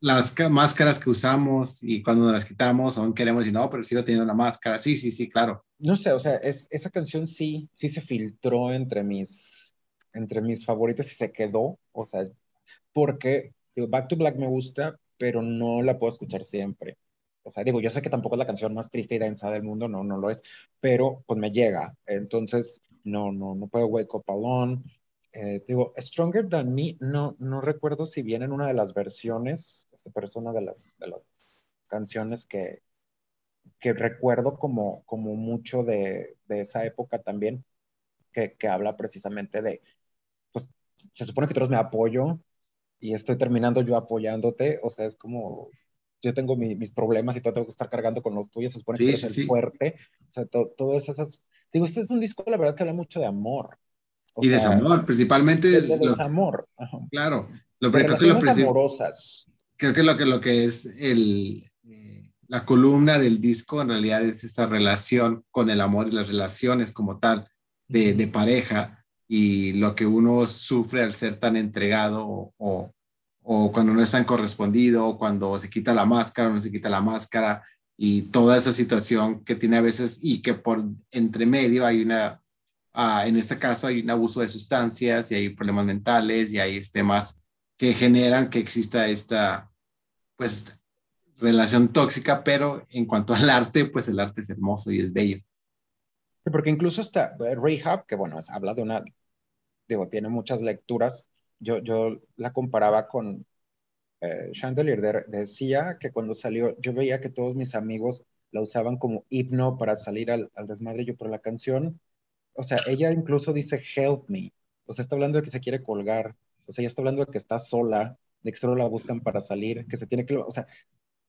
las máscaras que usamos y cuando nos las quitamos aún queremos y no, pero sigo teniendo la máscara. Sí, sí, sí, claro. No sé, o sea, es, esa canción sí, sí se filtró entre mis, entre mis favoritas y se quedó, o sea, porque Back to Black me gusta, pero no la puedo escuchar siempre. O sea, digo, yo sé que tampoco es la canción más triste y densa del mundo, no, no lo es, pero pues me llega. Entonces, no, no, no puedo Wake Up Alone. Eh, digo, Stronger Than Me, no, no recuerdo si viene en una de las versiones, pero es una de las, de las canciones que, que recuerdo como, como mucho de, de esa época también, que, que habla precisamente de, pues se supone que todos me apoyo y estoy terminando yo apoyándote, o sea, es como yo tengo mis problemas y todo tengo que estar cargando con los tuyos, se supone que eres el fuerte, o sea, todas esas, digo, este es un disco, la verdad, que habla mucho de amor. y desamor, principalmente. De, de desamor. Claro, lo, creo que lo amorosas. Creo que lo que, lo que es el, eh, la columna del disco en realidad es esta relación con el amor y las relaciones como tal de, de pareja, y lo que uno sufre al ser tan entregado o, o cuando no es tan correspondido, o cuando se quita la máscara o no se quita la máscara, y toda esa situación que tiene a veces y que por entre medio hay una, ah, en este caso hay un abuso de sustancias y hay problemas mentales y hay temas que generan que exista esta, pues, relación tóxica, pero en cuanto al arte, pues el arte es hermoso y es bello. Porque incluso está eh, Rehab, que bueno, habla de una, digo, tiene muchas lecturas. Yo, yo la comparaba con eh, Chandelier decía que cuando salió, yo veía que todos mis amigos la usaban como himno para salir al, al desmadre yo por la canción. O sea, ella incluso dice help me. O sea, está hablando de que se quiere colgar. O sea, ella está hablando de que está sola, de que solo la buscan para salir, que se tiene que... O sea,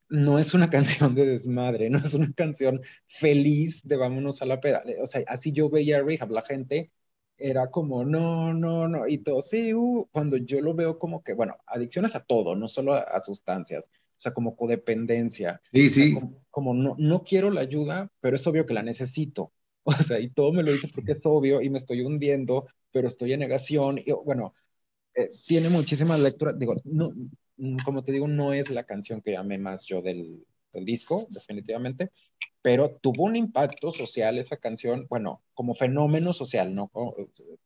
no es una <laughs> canción de desmadre, no es una canción feliz de vámonos a la peda. O sea, así yo veía a Rehab, la gente era como, no, no, no, y todo, sí, uh, cuando yo lo veo como que, bueno, adicciones a todo, no solo a, sustancias, o sea, como codependencia. Sí, sí. como, no, no quiero la ayuda, pero es obvio que la necesito. <laughs> O sea, y todo me lo dice porque es obvio y me estoy hundiendo, pero estoy en negación. Y bueno, eh, tiene muchísimas lecturas. Digo, no, mm, como te digo, no es la canción que amé más yo del, del disco, definitivamente, pero tuvo un impacto social esa canción, bueno, como fenómeno social, ¿no?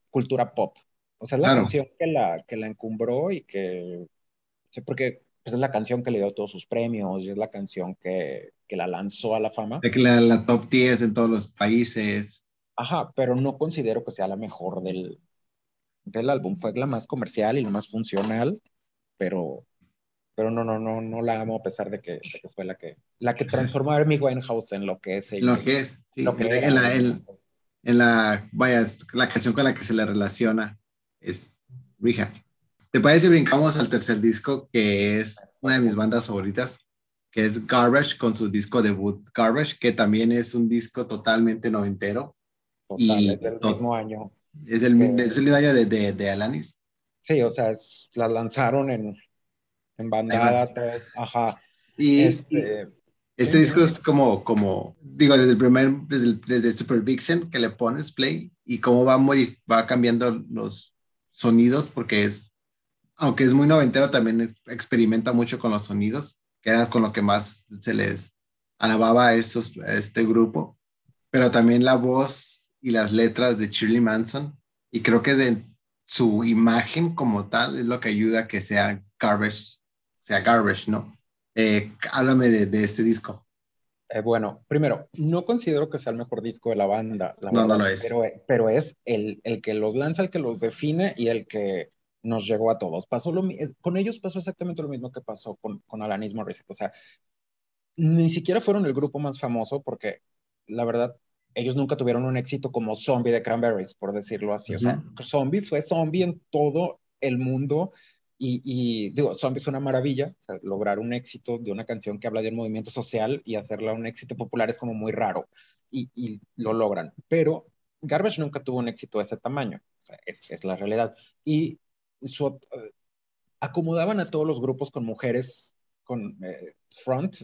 Cultura pop. O sea, es la canción que la, que la encumbró y que, sé porque pues, es la canción que le dio todos sus premios y es la canción que, que la lanzó a la fama. De que la, la, top 10 en todos los países. Ajá, pero no considero que sea la mejor del, del álbum. Fue la más comercial y la más funcional, pero pero no, no, no, no la amo a pesar de que, fue la que, la que transformó a Amy Winehouse en lo que es ella. Lo que es, sí. Lo que en, la, en, la, vaya, la canción con la que se le relaciona es Rehab. ¿Te parece si brincamos al tercer disco, que es una de mis bandas favoritas, que es Garbage, con su disco debut Garbage, que también es un disco totalmente noventero. Total, y es del mismo año. Es el, mismo año de, de, de, Alanis. Sí, o sea, la lanzaron en en bandada, tres, ajá. Y este, este disco es como, como, digo, desde el primer, desde, el, desde Super Vixen que le pones play y cómo va, muy, va cambiando los sonidos, porque es, aunque es muy noventero, también experimenta mucho con los sonidos, que era con lo que más se les alababa a, estos, a este grupo, pero también la voz y las letras de Shirley Manson, y creo que de su imagen como tal es lo que ayuda a que sea Garbage sea Garbage, ¿no? Eh, háblame de, este disco. Eh, bueno, primero, no considero que sea el mejor disco de la banda. no, no lo es. Pero, pero es el, el, que los lanza, el que los define y el que nos llegó a todos. Pasó lo, con ellos pasó exactamente lo mismo que pasó con, con Alanis Morissette. O sea, ni siquiera fueron el grupo más famoso porque la verdad ellos nunca tuvieron un éxito como Zombie de Cranberries, por decirlo así. O sea, Zombie fue Zombie en todo el mundo y, digo, Zombie es una maravilla, lograr un éxito de una canción que habla de un movimiento social y hacerla un éxito popular es como muy raro y, lo logran. Pero Garbage nunca tuvo un éxito de ese tamaño, es, la realidad. Y eh, acomodaban a todos los grupos con mujeres con eh, front,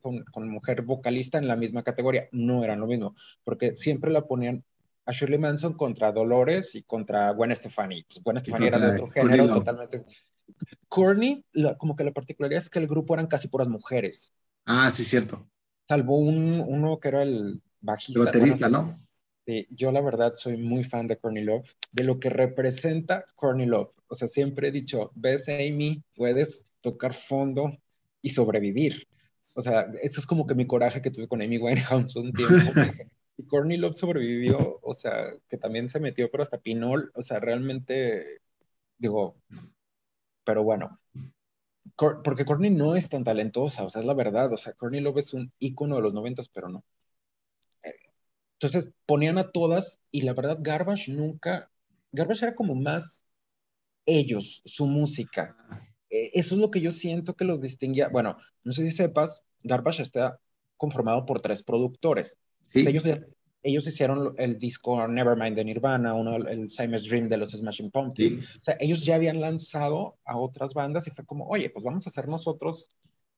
con, con, mujer vocalista en la misma categoría. No eran lo mismo, porque siempre la ponían a Shirley Manson contra Dolores y contra Gwen Stefani. Pues Gwen Stefani era de otro género totalmente. Courtney, como que la particularidad es que el grupo eran casi puras mujeres. Ah, sí, cierto. Salvo un, uno que era el bajista. El baterista, ¿no? Sí, yo la verdad soy muy fan de Courtney Love, de lo que representa Courtney Love. O sea, siempre he dicho, ves Amy, puedes tocar fondo y sobrevivir. O sea, eso es como que mi coraje que tuve con Amy Winehouse un tiempo. <laughs> y Courtney Love sobrevivió, o sea, que también se metió, pero hasta Pinol, o sea, realmente, digo, pero bueno, porque Courtney no es tan talentosa, o sea, es la verdad, o sea, Courtney Love es un ícono de los noventas, pero no. Entonces ponían a todas y la verdad Garbage nunca, Garbage era como más ellos, su música. E, eso es lo que yo siento que los distinguía. Bueno, no sé si sepas, Garbage está conformado por tres productores. Ellos, ellos hicieron el disco Nevermind de Nirvana, uno, el Simon's Dream de los Smashing Pumpkins. O sea, ellos ya habían lanzado a otras bandas y fue como, oye, pues vamos a hacer nosotros,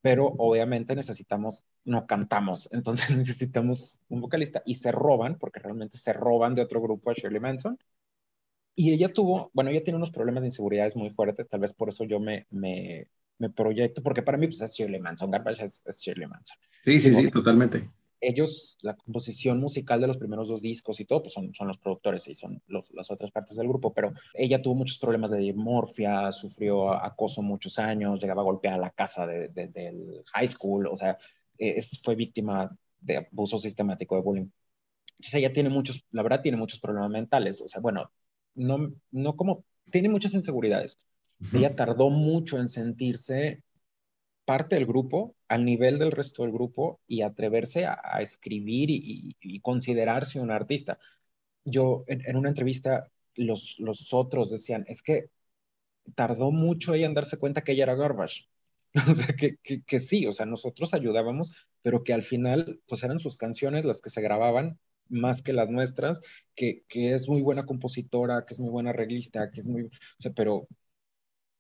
pero obviamente necesitamos, no cantamos, <laughs> entonces necesitamos un vocalista y se roban, porque realmente se roban de otro grupo a Shirley Manson. Y ella tuvo, bueno, ella tiene unos problemas de inseguridades muy fuertes, tal vez por eso yo me, me, me proyecto, porque para mí pues, es Shirley Manson, Garbage es, Shirley Manson. Sí, sí, sí, totalmente. Ellos, la composición musical de los primeros dos discos y todo, pues son, son los productores y son las otras partes del grupo, pero ella tuvo muchos problemas de dimorfia, sufrió acoso muchos años, llegaba a golpear a la casa de, del high school, o sea, es, fue víctima de abuso sistemático de bullying. Entonces ella tiene muchos, la verdad tiene muchos problemas mentales, o sea, bueno, no, no como, tiene muchas inseguridades. Ella tardó mucho en sentirse parte del grupo, al nivel del resto del grupo, y atreverse a, escribir y, considerarse un artista. Yo, en, una entrevista, los, los otros decían, es que tardó mucho ella en darse cuenta que ella era garbage. <laughs> O sea, que, que, que, sí, o sea, nosotros ayudábamos, pero que al final, pues eran sus canciones las que se grababan más que las nuestras, que, que, es muy buena compositora, que es muy buena arreglista, que es muy, o sea, pero,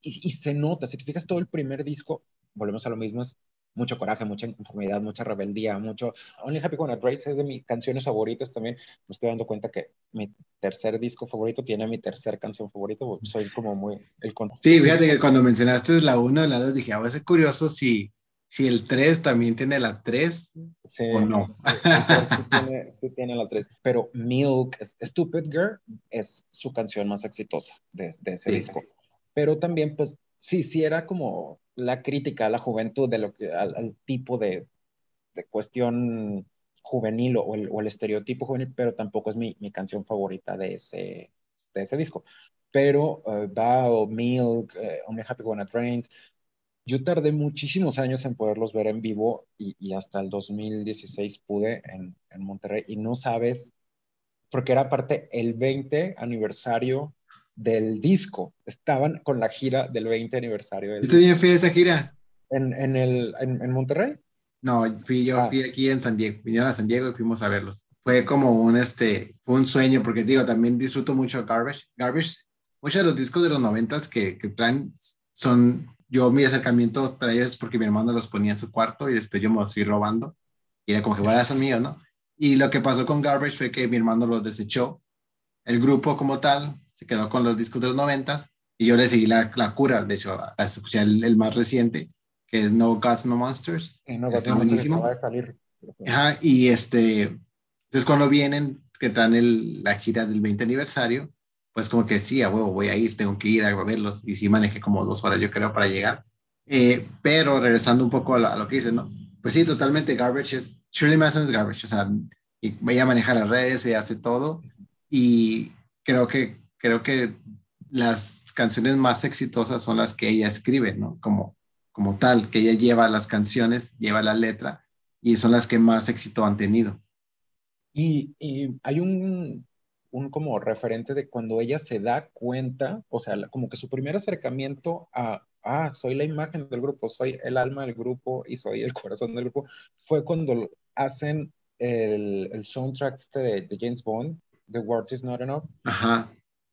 y, se nota, si te fijas todo el primer disco, volvemos a lo mismo, es mucho coraje, mucha inconformidad, mucha rebeldía, mucho, Only Happy When I Great es de mis canciones favoritas también, me estoy dando cuenta que mi tercer disco favorito tiene mi tercer canción favorita, soy como muy el Sí, fíjate que cuando mencionaste la 1 y la 2 dije, a ah, veces curioso si si el 3 también tiene la 3 o no. Sí, tiene, la 3. Pero Milk, Stupid Girl, es su canción más exitosa de, ese disco. Pero también, pues, sí, sí era como la crítica a la juventud, de lo que, al, tipo de, de, cuestión juvenil o el, o el, estereotipo juvenil, pero tampoco es mi, mi, canción favorita de ese, de ese disco. Pero uh, Bow, Milk, uh, Only Happy When It Rains, yo tardé muchísimos años en poderlos ver en vivo y, hasta el 2016 pude en, Monterrey y no sabes, porque era parte el 20 aniversario del disco. Estaban con la gira del 20 aniversario. Del ¿Tú bien fui a esa gira? ¿En, en, el, en, Monterrey? No, fui yo, ah. fui aquí en San Diego. Vinieron a San Diego y fuimos a verlos. Fue como un, este, fue un sueño, porque digo, también disfruto mucho Garbage. Garbage, muchos de los discos de los noventas que, que traen son yo mi acercamiento para ellos es porque mi hermano los ponía en su cuarto y después yo me los fui robando. Y era como que, bueno, son míos, ¿no? Y lo que pasó con Garbage fue que mi hermano los desechó. El grupo como tal se quedó con los discos de los noventas y yo le seguí la, la cura. De hecho, escuché el, más reciente, que es No Gods, No Monsters. Y no Gods, No Monsters salir. Ajá, y este, entonces cuando vienen, que traen el, la gira del 20 aniversario, pues como que sí, a huevo, voy a ir, tengo que ir a verlos. Y sí manejé como dos horas, yo creo, para llegar. Eh, pero regresando un poco a, lo que dices, ¿no? Pues sí, totalmente garbage es, Shirley Manson es garbage, o sea, y voy a manejar las redes, y hace todo. Y creo que, creo que las canciones más exitosas son las que ella escribe, ¿no? Como, como tal, que ella lleva las canciones, lleva la letra, y son las que más éxito han tenido. Y, y hay un, un como referente de cuando ella se da cuenta, o sea, como que su primer acercamiento a, ah, soy la imagen del grupo, soy el alma del grupo y soy el <laughs> corazón del grupo, fue cuando hacen el, el soundtrack este de, James Bond, The World Is Not Enough, Ajá.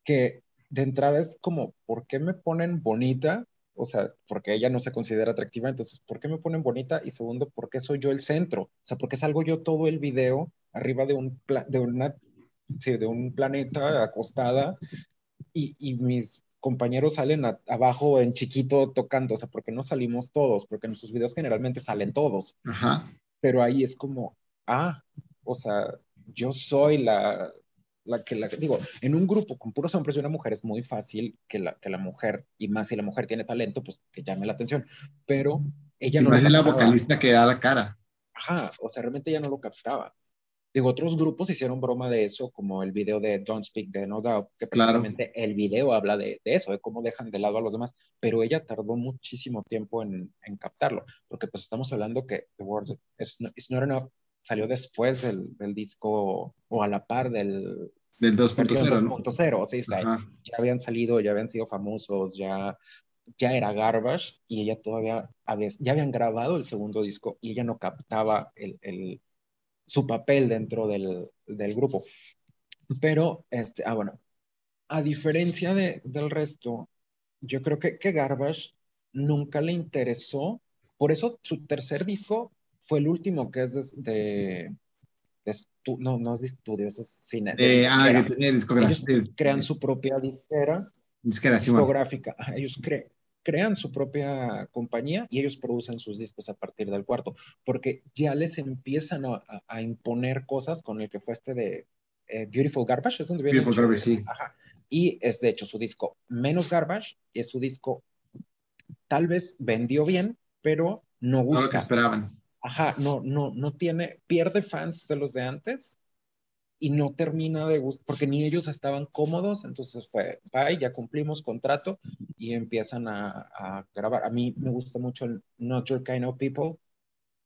Que de entrada es como, ¿por qué me ponen bonita? O sea, porque ella no se considera atractiva, entonces, ¿por qué me ponen bonita? Y segundo, ¿por qué soy yo el centro? O sea, ¿por qué salgo yo todo el video arriba de, un de una sí, de un planeta acostada y, y mis compañeros salen abajo en chiquito tocando, o sea, porque no salimos todos, porque en nuestros videos generalmente salen todos. Ajá. Pero ahí es como, ah, o sea, yo soy la, la que la digo, en un grupo con puros hombres y una mujer es muy fácil que la, que la mujer, y más si la mujer tiene talento, pues que llame la atención, pero ella no... es la vocalista que da la cara. Ajá, o sea, realmente ella no lo captaba. Digo, otros grupos hicieron broma de eso, como el video de Don't Speak de No Doubt, que precisamente el video habla de, eso, de cómo dejan de lado a los demás, pero ella tardó muchísimo tiempo en, en captarlo, porque pues estamos hablando que The World is Not, Enough salió después del, del, disco o a la par del... Del 2.0, ¿no? 2.0, sí, ya habían salido, ya habían sido famosos, ya, ya era Garbage y ella todavía, había, ya habían grabado el segundo disco y ella no captaba el, el su papel dentro del, del grupo. Pero, este, ah, bueno, a diferencia de, del resto, yo creo que, que Garbage nunca le interesó, por eso su tercer disco fue el último que es de, no, no es de estudios, es cine. De, ah, que tenía discografía. Ellos crean su propia disquera, discográfica. <laughs> Ellos crean su propia compañía y ellos producen sus discos a partir del cuarto, porque ya les empiezan a, imponer cosas con el que fue este de eh, Beautiful Garbage, es donde viene. Beautiful Garbage, sí. Y es de hecho su disco menos Garbage, y es su disco tal vez vendió bien, pero no gusta. No lo que esperaban. Ajá, no, no, no tiene, pierde fans de los de antes y no termina de gustar, porque ni ellos estaban cómodos, entonces fue, bye, ya cumplimos contrato y empiezan a, grabar. A mí me gusta mucho el Not Your Kind of People.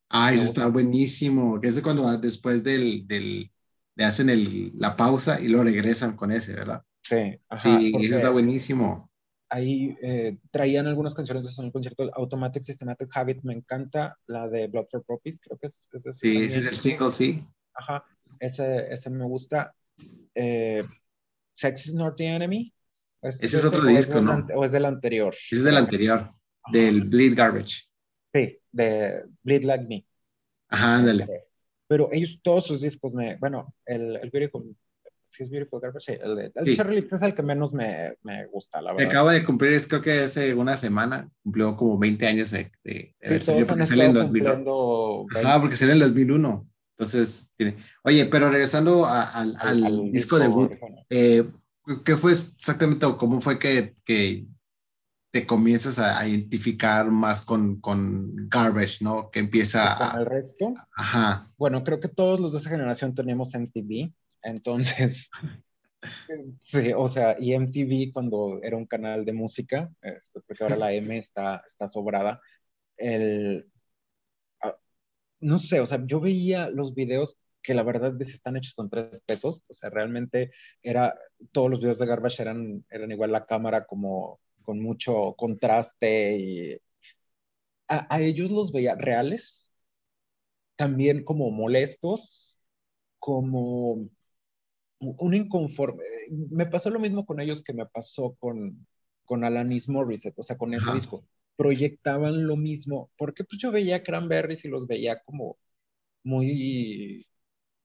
Ah, eso está buenísimo, que es cuando después del, del, le hacen el, la pausa y lo regresan con ese, ¿verdad? Sí, ajá, sí, eso está buenísimo ahí eh, traían algunas canciones de el concierto Automatic Systematic Habit, me encanta la de Blood for Puppies, creo que es, es Sí, ese es el single, sí. Ajá, ese, ese me gusta. Eh, Sex is not the enemy. ese es otro disco, ¿no? ¿O es del anterior? Es del anterior, del Bleed Garbage. Sí, de Bleed Like Me. Ajá, ándale. Pero ellos, todos sus discos me, bueno, el, el Beautiful sí es Beautiful Garbage, sí, el, el sí. es el que menos me, me, gusta, la verdad. Acaba de cumplir, creo que hace una semana, cumplió como 20 años de, de, de sí, porque sale en 2001. Ah, porque sale en 2001. Entonces, oye, pero regresando a, a, al, al, disco, de debut, eh, ¿qué fue exactamente o cómo fue que, que te comienzas a, a, identificar más con, con Garbage, ¿no? Que empieza ¿Con el resto? Ajá. Bueno, creo que todos los de esa generación teníamos MTV. Entonces, <laughs> sí, o sea, y MTV cuando era un canal de música, este, porque ahora la M está, está sobrada, el, ah, no sé, o sea, yo veía los videos que la verdad están hechos con tres pesos, o sea, realmente era, todos los videos de Garbage eran, eran igual la cámara como con mucho contraste y a, a ellos los veía reales, también como molestos, como un inconforme. Me pasó lo mismo con ellos que me pasó con, con Alanis Morissette, o sea, con ese disco. Proyectaban lo mismo, porque pues yo veía Cranberries y los veía como muy,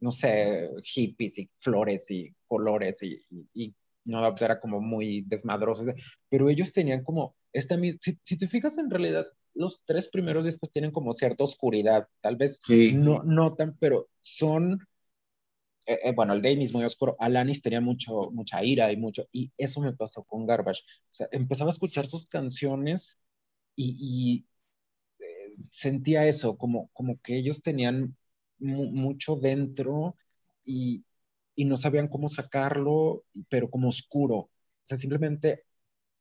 no sé, hippies y flores y colores y, y, no, pues, era como muy desmadroso, pero ellos tenían como, esta, si, si te fijas en realidad, los tres primeros discos tienen como cierta oscuridad, tal vez no, no tan, pero son eh, eh, bueno, el Dane es muy oscuro, Alanis tenía mucho, mucha ira y mucho, y eso me pasó con Garbage. O sea, empezaba a escuchar sus canciones y, eh, sentía eso, como, como que ellos tenían mucho dentro y, y, no sabían cómo sacarlo, pero como oscuro. O sea, simplemente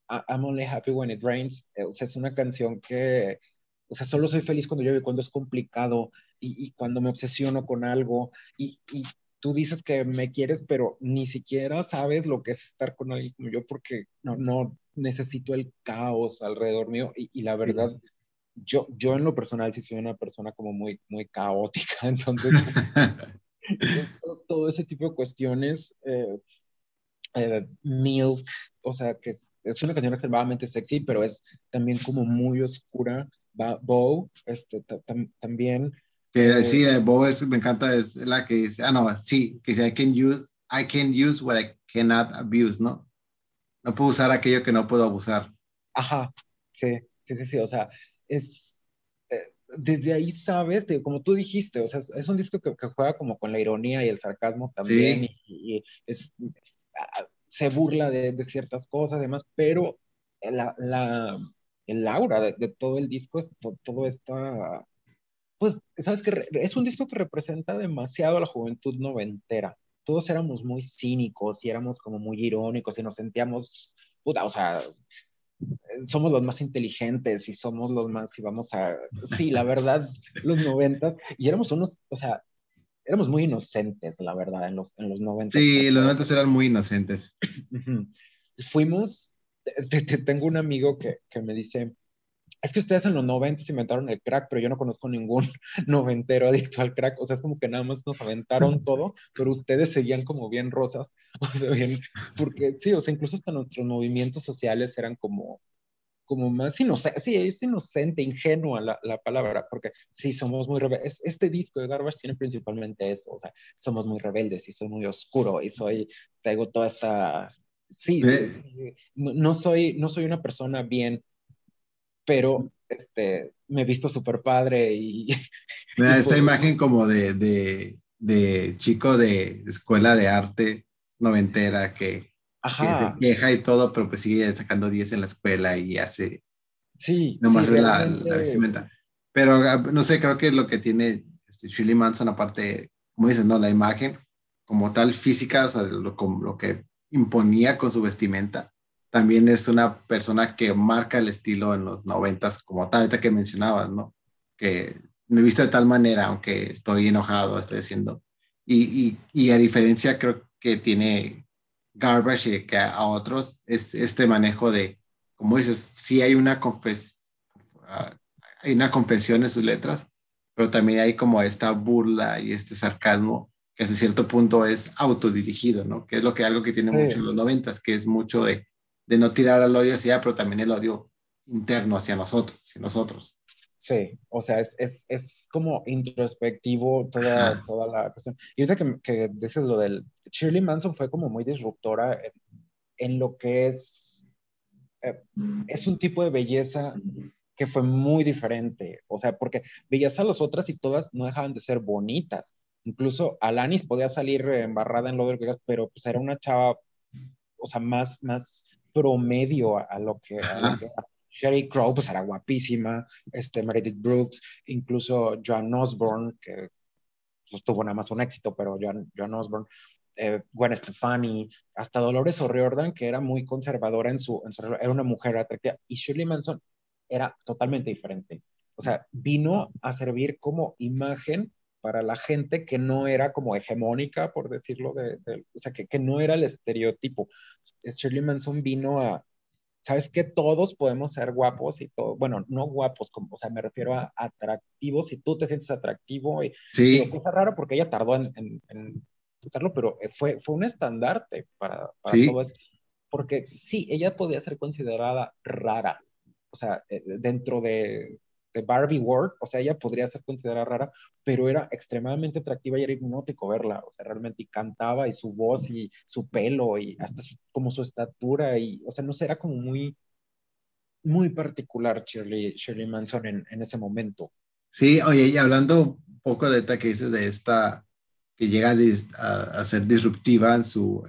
I'm only happy when it rains. O sea, es una canción que, o sea, solo soy feliz cuando llueve, cuando es complicado y, y cuando me obsesiono con algo y, y tú dices que me quieres, pero ni siquiera sabes lo que es estar con alguien como yo porque no, no necesito el caos alrededor mío y, la verdad, yo, yo en lo personal sí soy una persona como muy, muy caótica, <laughs> entonces todo, ese tipo de cuestiones, eh, eh, Milk, o sea, que es, es, una canción extremadamente sexy, pero es también como muy oscura. Bow, este, también que sí, Bo es, me encanta, es la que dice, ah, no, sí, que dice, I can use, I can use what I cannot abuse, ¿no? No puedo usar aquello que no puedo abusar. Ajá, sí, sí, sí, sí, o sea, es, eh, desde ahí sabes, como tú dijiste, o sea, es, un disco que, que, juega como con la ironía y el sarcasmo también, y, y, es, se burla de, de ciertas cosas, además, pero la, la, el aura de, de todo el disco es todo, todo esta pues, sabes que es un disco que representa demasiado a la juventud noventera. Todos éramos muy cínicos y éramos como muy irónicos y nos sentíamos, puta, o sea, somos los más inteligentes y somos los más, y vamos a, sí, la verdad, los noventas, y éramos unos, o sea, éramos muy inocentes, la verdad, en los, en los noventas. Sí, los noventas eran muy inocentes. Fuimos, tengo un amigo que, que me dice, es que ustedes en los 90 inventaron el crack, pero yo no conozco ningún <laughs> noventero adicto al crack. O sea, es como que nada más nos aventaron <laughs> todo, pero ustedes seguían como bien rosas. <laughs> O sea, bien, porque sí, o sea, incluso hasta nuestros movimientos sociales eran como, como más inocente, sí, es inocente, ingenua la, la palabra, porque sí, somos muy rebeldes. Este disco de Garbage tiene principalmente eso, o sea, somos muy rebeldes y soy muy oscuro y soy, tengo toda esta, sí, no, soy, no soy una persona bien, pero este, me he visto súper padre y... <laughs> esta pues imagen como de, de, de chico de escuela de arte noventera que que se queja y todo, pero pues sigue sacando 10 en la escuela y hace. Sí. Nomás sí, la, la, vestimenta. Pero ah, no sé, creo que es lo que tiene este, Shirley Manson, aparte, como dices, ¿no? La imagen como tal física, o sea, lo, lo que imponía con su vestimenta. También es una persona que marca el estilo en los noventas, como tal, que mencionabas, ¿no? Que me he visto de tal manera, aunque estoy enojado, estoy haciendo. Y, y, y a diferencia, creo que tiene Garbage que a otros es este manejo de, como dices, sí hay una, confes ah, hay una confesión en sus letras, pero también hay como esta burla y este sarcasmo que hasta cierto punto es autodirigido, ¿no? Que es lo que algo que tiene mucho en los noventas, que es mucho de, de no tirar al odio hacia pero también el odio interno hacia nosotros, hacia nosotros. Sí, o sea, es, es, es como introspectivo toda, toda la cuestión. Y ahorita que, que dices lo del... Shirley Manson fue como muy disruptora en, en lo que es... Eh, es un tipo de belleza que fue muy diferente. O sea, porque veías a las otras y todas no dejaban de ser bonitas. Incluso Alanis podía salir embarrada en lo del pero pues era una chava, o sea, más, más promedio a, lo que, a lo que Sherry Crow, pues era guapísima, este, Meredith Brooks, incluso Joan Osborne, que pues, tuvo nada más un éxito, pero Joan, Joan Osborne, eh, Gwen Stefani, hasta Dolores O'Riordan, que era muy conservadora en su, en su, era una mujer atractiva, y Shirley Manson era totalmente diferente. O sea, vino a servir como imagen para la gente que no era como hegemónica, por decirlo, de, de o sea, que, que, no era el estereotipo. Shirley Manson vino a, sabes que todos podemos ser guapos y todo, bueno, no guapos, como, o sea, me refiero a atractivos, si tú te sientes atractivo, y, sí. es raro porque ella tardó en, en, en pero fue, fue un estandarte para, para todo eso, porque sí, ella podía ser considerada rara, o sea, eh, dentro de, de Barbie World, o sea, ella podría ser considerada rara, pero era extremadamente atractiva y era hipnótico verla, o sea, realmente y cantaba y su voz y su pelo y hasta como su estatura y, o sea, no sé, era como muy, muy particular Shirley, Manson en, en ese momento. Sí, oye, y hablando un poco de esta que dices de esta, que llega a, a ser disruptiva en su,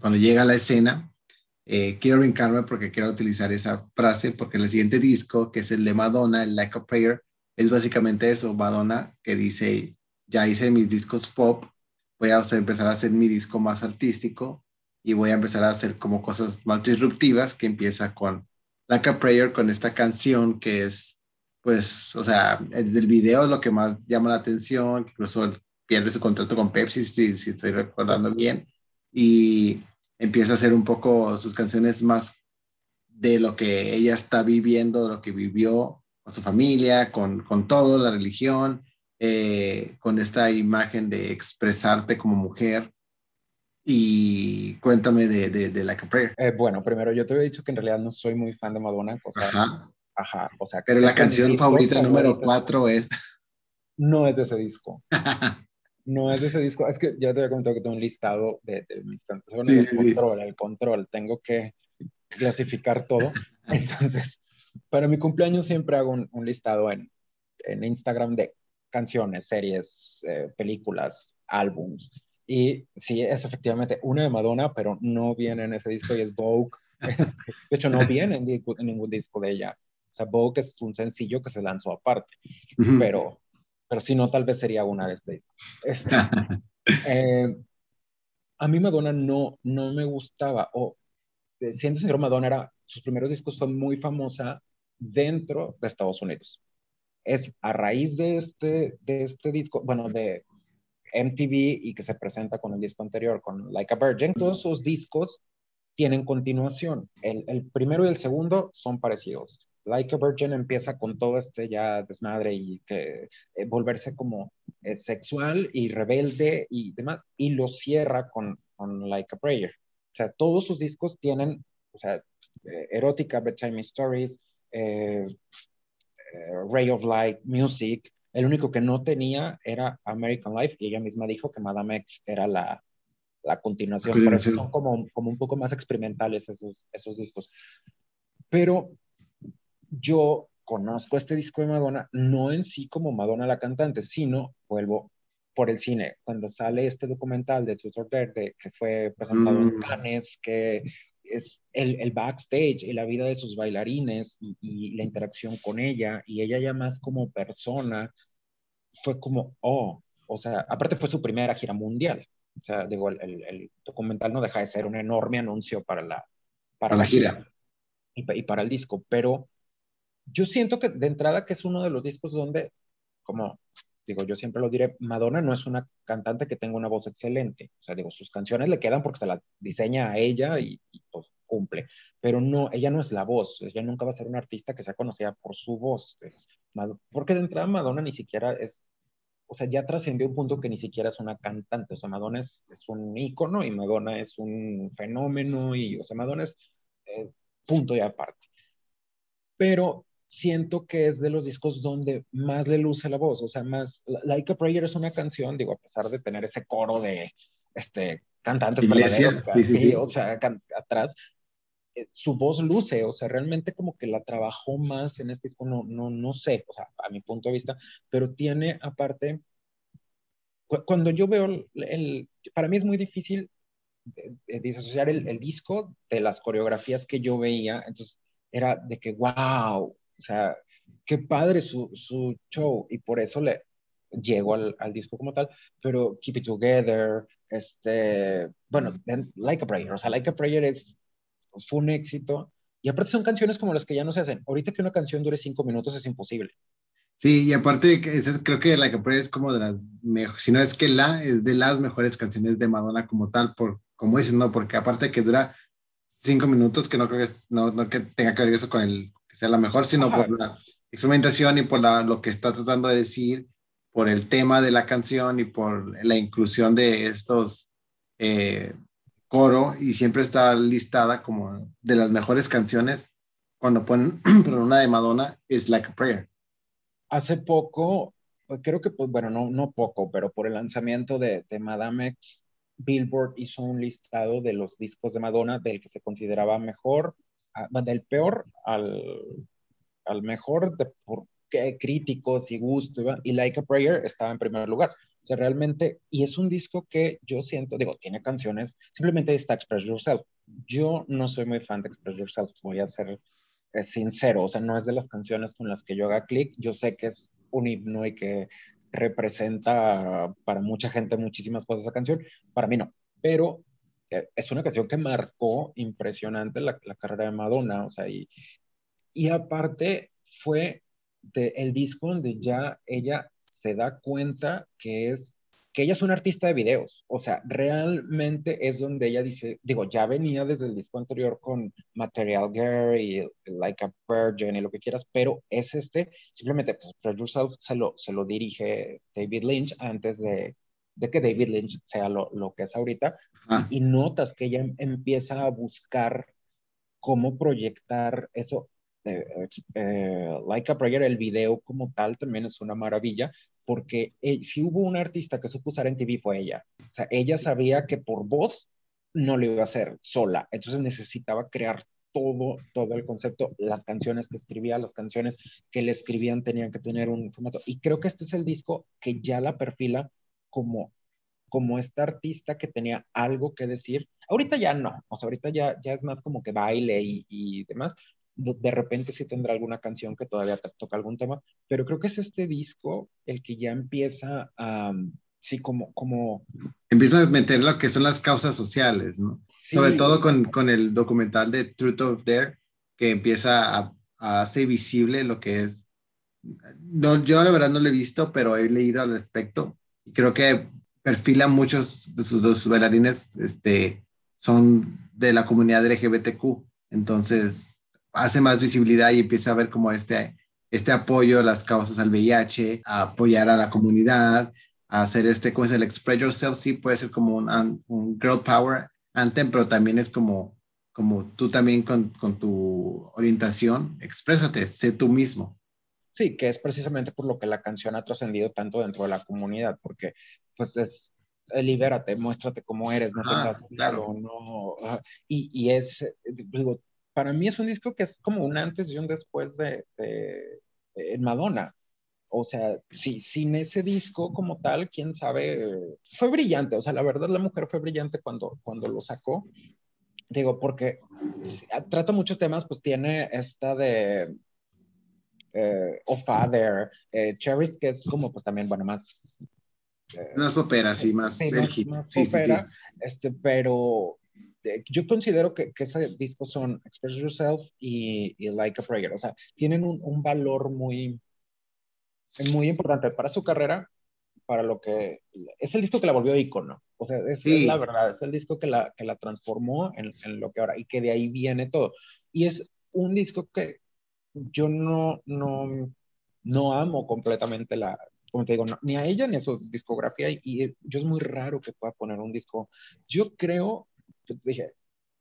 cuando llega a la escena, eh, quiero brincarme porque quiero utilizar esa frase, porque el siguiente disco, que es el de Madonna, el Like a Prayer, es básicamente eso, Madonna, que dice, ya hice mis discos pop, voy a empezar a hacer mi disco más artístico y voy a empezar a hacer como cosas más disruptivas, que empieza con Like a Prayer, con esta canción que es, pues, o sea, el video es lo que más llama la atención, incluso pierde su contrato con Pepsi, si, si estoy recordando bien, y empieza a hacer un poco sus canciones más de lo que ella está viviendo, de lo que vivió con su familia, con, con todo, la religión, eh, con esta imagen de expresarte como mujer. Y cuéntame de, de, de Like a Prayer. Eh, bueno, primero yo te había dicho que en realidad no soy muy fan de Madonna. O sea, ajá. ajá o sea, Pero la canción favorita número cuatro es... No es de ese disco. <laughs> no es de ese disco. Es que ya te había comentado que tengo un listado de, mis canciones. el control, el control. Tengo que clasificar todo. <laughs> Entonces, para mi cumpleaños siempre hago un, listado en, en, Instagram de canciones, series, eh, películas, álbums. Y sí, es efectivamente una de Madonna, pero no viene en ese disco y es Vogue. <laughs> Este, de hecho, no viene en, en, ningún disco de ella. O sea, Vogue es un sencillo que se lanzó aparte. Pero pero si no, tal vez sería una de estas. Este, <laughs> eh, a mí Madonna no, no me gustaba, o eh, siendo sincero, Madonna era, sus primeros discos son muy famosa dentro de Estados Unidos. Es a raíz de este, de este disco, bueno, de MTV y que se presenta con el disco anterior, con Like a Virgin, todos esos discos tienen continuación. El, el primero y el segundo son parecidos. Like a Virgin empieza con todo este ya desmadre y que eh, volverse como eh, sexual y rebelde y demás, y lo cierra con, con, Like a Prayer. O sea, todos sus discos tienen, o sea, eh, erótica, bedtime stories, eh, eh, Ray of Light, Music. El único que no tenía era American Life y ella misma dijo que Madame X era la, la continuación, pero son como, como un poco más experimentales esos, esos discos. Pero yo conozco este disco de Madonna, no en sí como Madonna la cantante, sino vuelvo por el cine. Cuando sale este documental de Truth or Dare, que fue presentado en mm. Cannes, que es el, el, backstage y la vida de sus bailarines y, y, la interacción con ella, y ella ya más como persona, fue como, oh, o sea, aparte fue su primera gira mundial. O sea, digo, el, el, documental no deja de ser un enorme anuncio para la, para, la, gira, Y, y, para el disco, pero yo siento que de entrada que es uno de los discos donde, como digo, yo siempre lo diré, Madonna no es una cantante que tenga una voz excelente. O sea, digo, sus canciones le quedan porque se la diseña a ella y, pues cumple. Pero no, ella no es la voz. Ella nunca va a ser una artista que sea conocida por su voz. Es, porque de entrada Madonna ni siquiera es, o sea, ya trascendió un punto que ni siquiera es una cantante. O sea, Madonna es, es un ícono y Madonna es un fenómeno y, o sea, Madonna es eh, punto y aparte. Pero siento que es de los discos donde más le luce la voz, o sea, más, Like a Prayer es una canción, digo, a pesar de tener ese coro de este, cantantes Iglesia, sí, sí, o sea, atrás, eh, su voz luce, o sea, realmente como que la trabajó más en este disco, no, no, no sé, o sea, a mi punto de vista, pero tiene aparte, cuando yo veo el, para mí es muy difícil disociar el, el disco de las coreografías que yo veía, entonces era de que, wow, o sea, qué padre su, su show y por eso le llego al, al, disco como tal, pero Keep It Together, este, bueno, Like a Prayer, o sea, Like a Prayer es, fue un éxito y aparte son canciones como las que ya no se hacen. Ahorita que una canción dure cinco minutos es imposible. Sí, y aparte creo que Like a Prayer es como de las mejores, si no es que la, es de las mejores canciones de Madonna como tal, por, como dicen, ¿no? Porque aparte que dura cinco minutos, que no creo que, no, no que tenga que ver eso con el sea la mejor, sino por la experimentación y por la, lo que está tratando de decir, por el tema de la canción y por la inclusión de estos eh, coro y siempre está listada como de las mejores canciones cuando ponen, <clears throat> pero una de Madonna es Like a Prayer. Hace poco, creo que, pues, bueno, no, no poco, pero por el lanzamiento de, de Madame X, Billboard hizo un listado de los discos de Madonna del que se consideraba mejor del peor al, al mejor de, por críticos y gusto, y Like a Prayer estaba en primer lugar. O sea, realmente, y es un disco que yo siento, digo, tiene canciones, simplemente está Express Yourself. Yo no soy muy fan de Express Yourself, voy a ser eh, sincero, o sea, no es de las canciones con las que yo haga clic, yo sé que es un himno y que representa para mucha gente muchísimas cosas esa canción, para mí no, pero es una canción que marcó impresionante la, carrera de Madonna, o sea, y, y aparte fue el disco donde ya ella se da cuenta que es que ella es una artista de videos, o sea, realmente es donde ella dice, digo, ya venía desde el disco anterior con Material Girl y Like a Virgin y lo que quieras, pero es este, simplemente pues, Yourself se lo, se lo dirige David Lynch antes de, de que David Lynch sea lo, lo que es ahorita, ah. y, notas que ella empieza a buscar cómo proyectar eso. Eh, like a Prayer, el video como tal también es una maravilla, porque eh, si hubo una artista que supo usar en TV fue ella. O sea, ella sabía que por voz no lo iba a hacer sola, entonces necesitaba crear todo, todo el concepto, las canciones que escribía, las canciones que le escribían tenían que tener un formato. Y creo que este es el disco que ya la perfila como, como esta artista que tenía algo que decir. Ahorita ya no, o sea, ahorita ya, ya es más como que baile y, y demás. De, repente sí tendrá alguna canción que todavía toca algún tema, pero creo que es este disco el que ya empieza a, sí, como, como... Empieza a meter lo que son las causas sociales, ¿no? Sobre todo con, con, el documental de Truth of Dare, que empieza a, a hacer visible lo que es... No, yo la verdad no lo he visto, pero he leído al respecto creo que perfila muchos de sus, bailarines, este, son de la comunidad LGBTQ, entonces hace más visibilidad y empieza a ver como este, este apoyo a las causas al VIH, a apoyar a la comunidad, a hacer este, ¿cómo es el Express Yourself? Sí, puede ser como un, un girl power anthem, pero también es como, como tú también con, con tu orientación, exprésate, sé tú mismo. Sí, que es precisamente por lo que la canción ha trascendido tanto dentro de la comunidad, porque pues es eh, libérate, muéstrate cómo eres, no ah, tengas claro, no. Y, y, es, digo, para mí es un disco que es como un antes y un después de, de, Madonna. O sea, sí, sin ese disco como tal, quién sabe, fue brillante. O sea, la verdad, la mujer fue brillante cuando, cuando lo sacó. Digo, porque trata muchos temas, pues tiene esta de eh, O Father, eh, Cherish, que es como pues también, bueno, más... Eh, más popera, sí, más, sí, más, popera, este, pero yo considero que, que ese disco son Express Yourself y, y, Like a Prayer, o sea, tienen un, un, valor muy, muy importante para su carrera, para lo que es el disco que la volvió ícono, o sea, es, la verdad, es el disco que la, que la transformó en, en, lo que ahora, y que de ahí viene todo. Y es un disco que yo no, no, no amo completamente la, como te digo, ni a ella ni a su discografía, y, y, yo es muy raro que pueda poner un disco. Yo creo dije,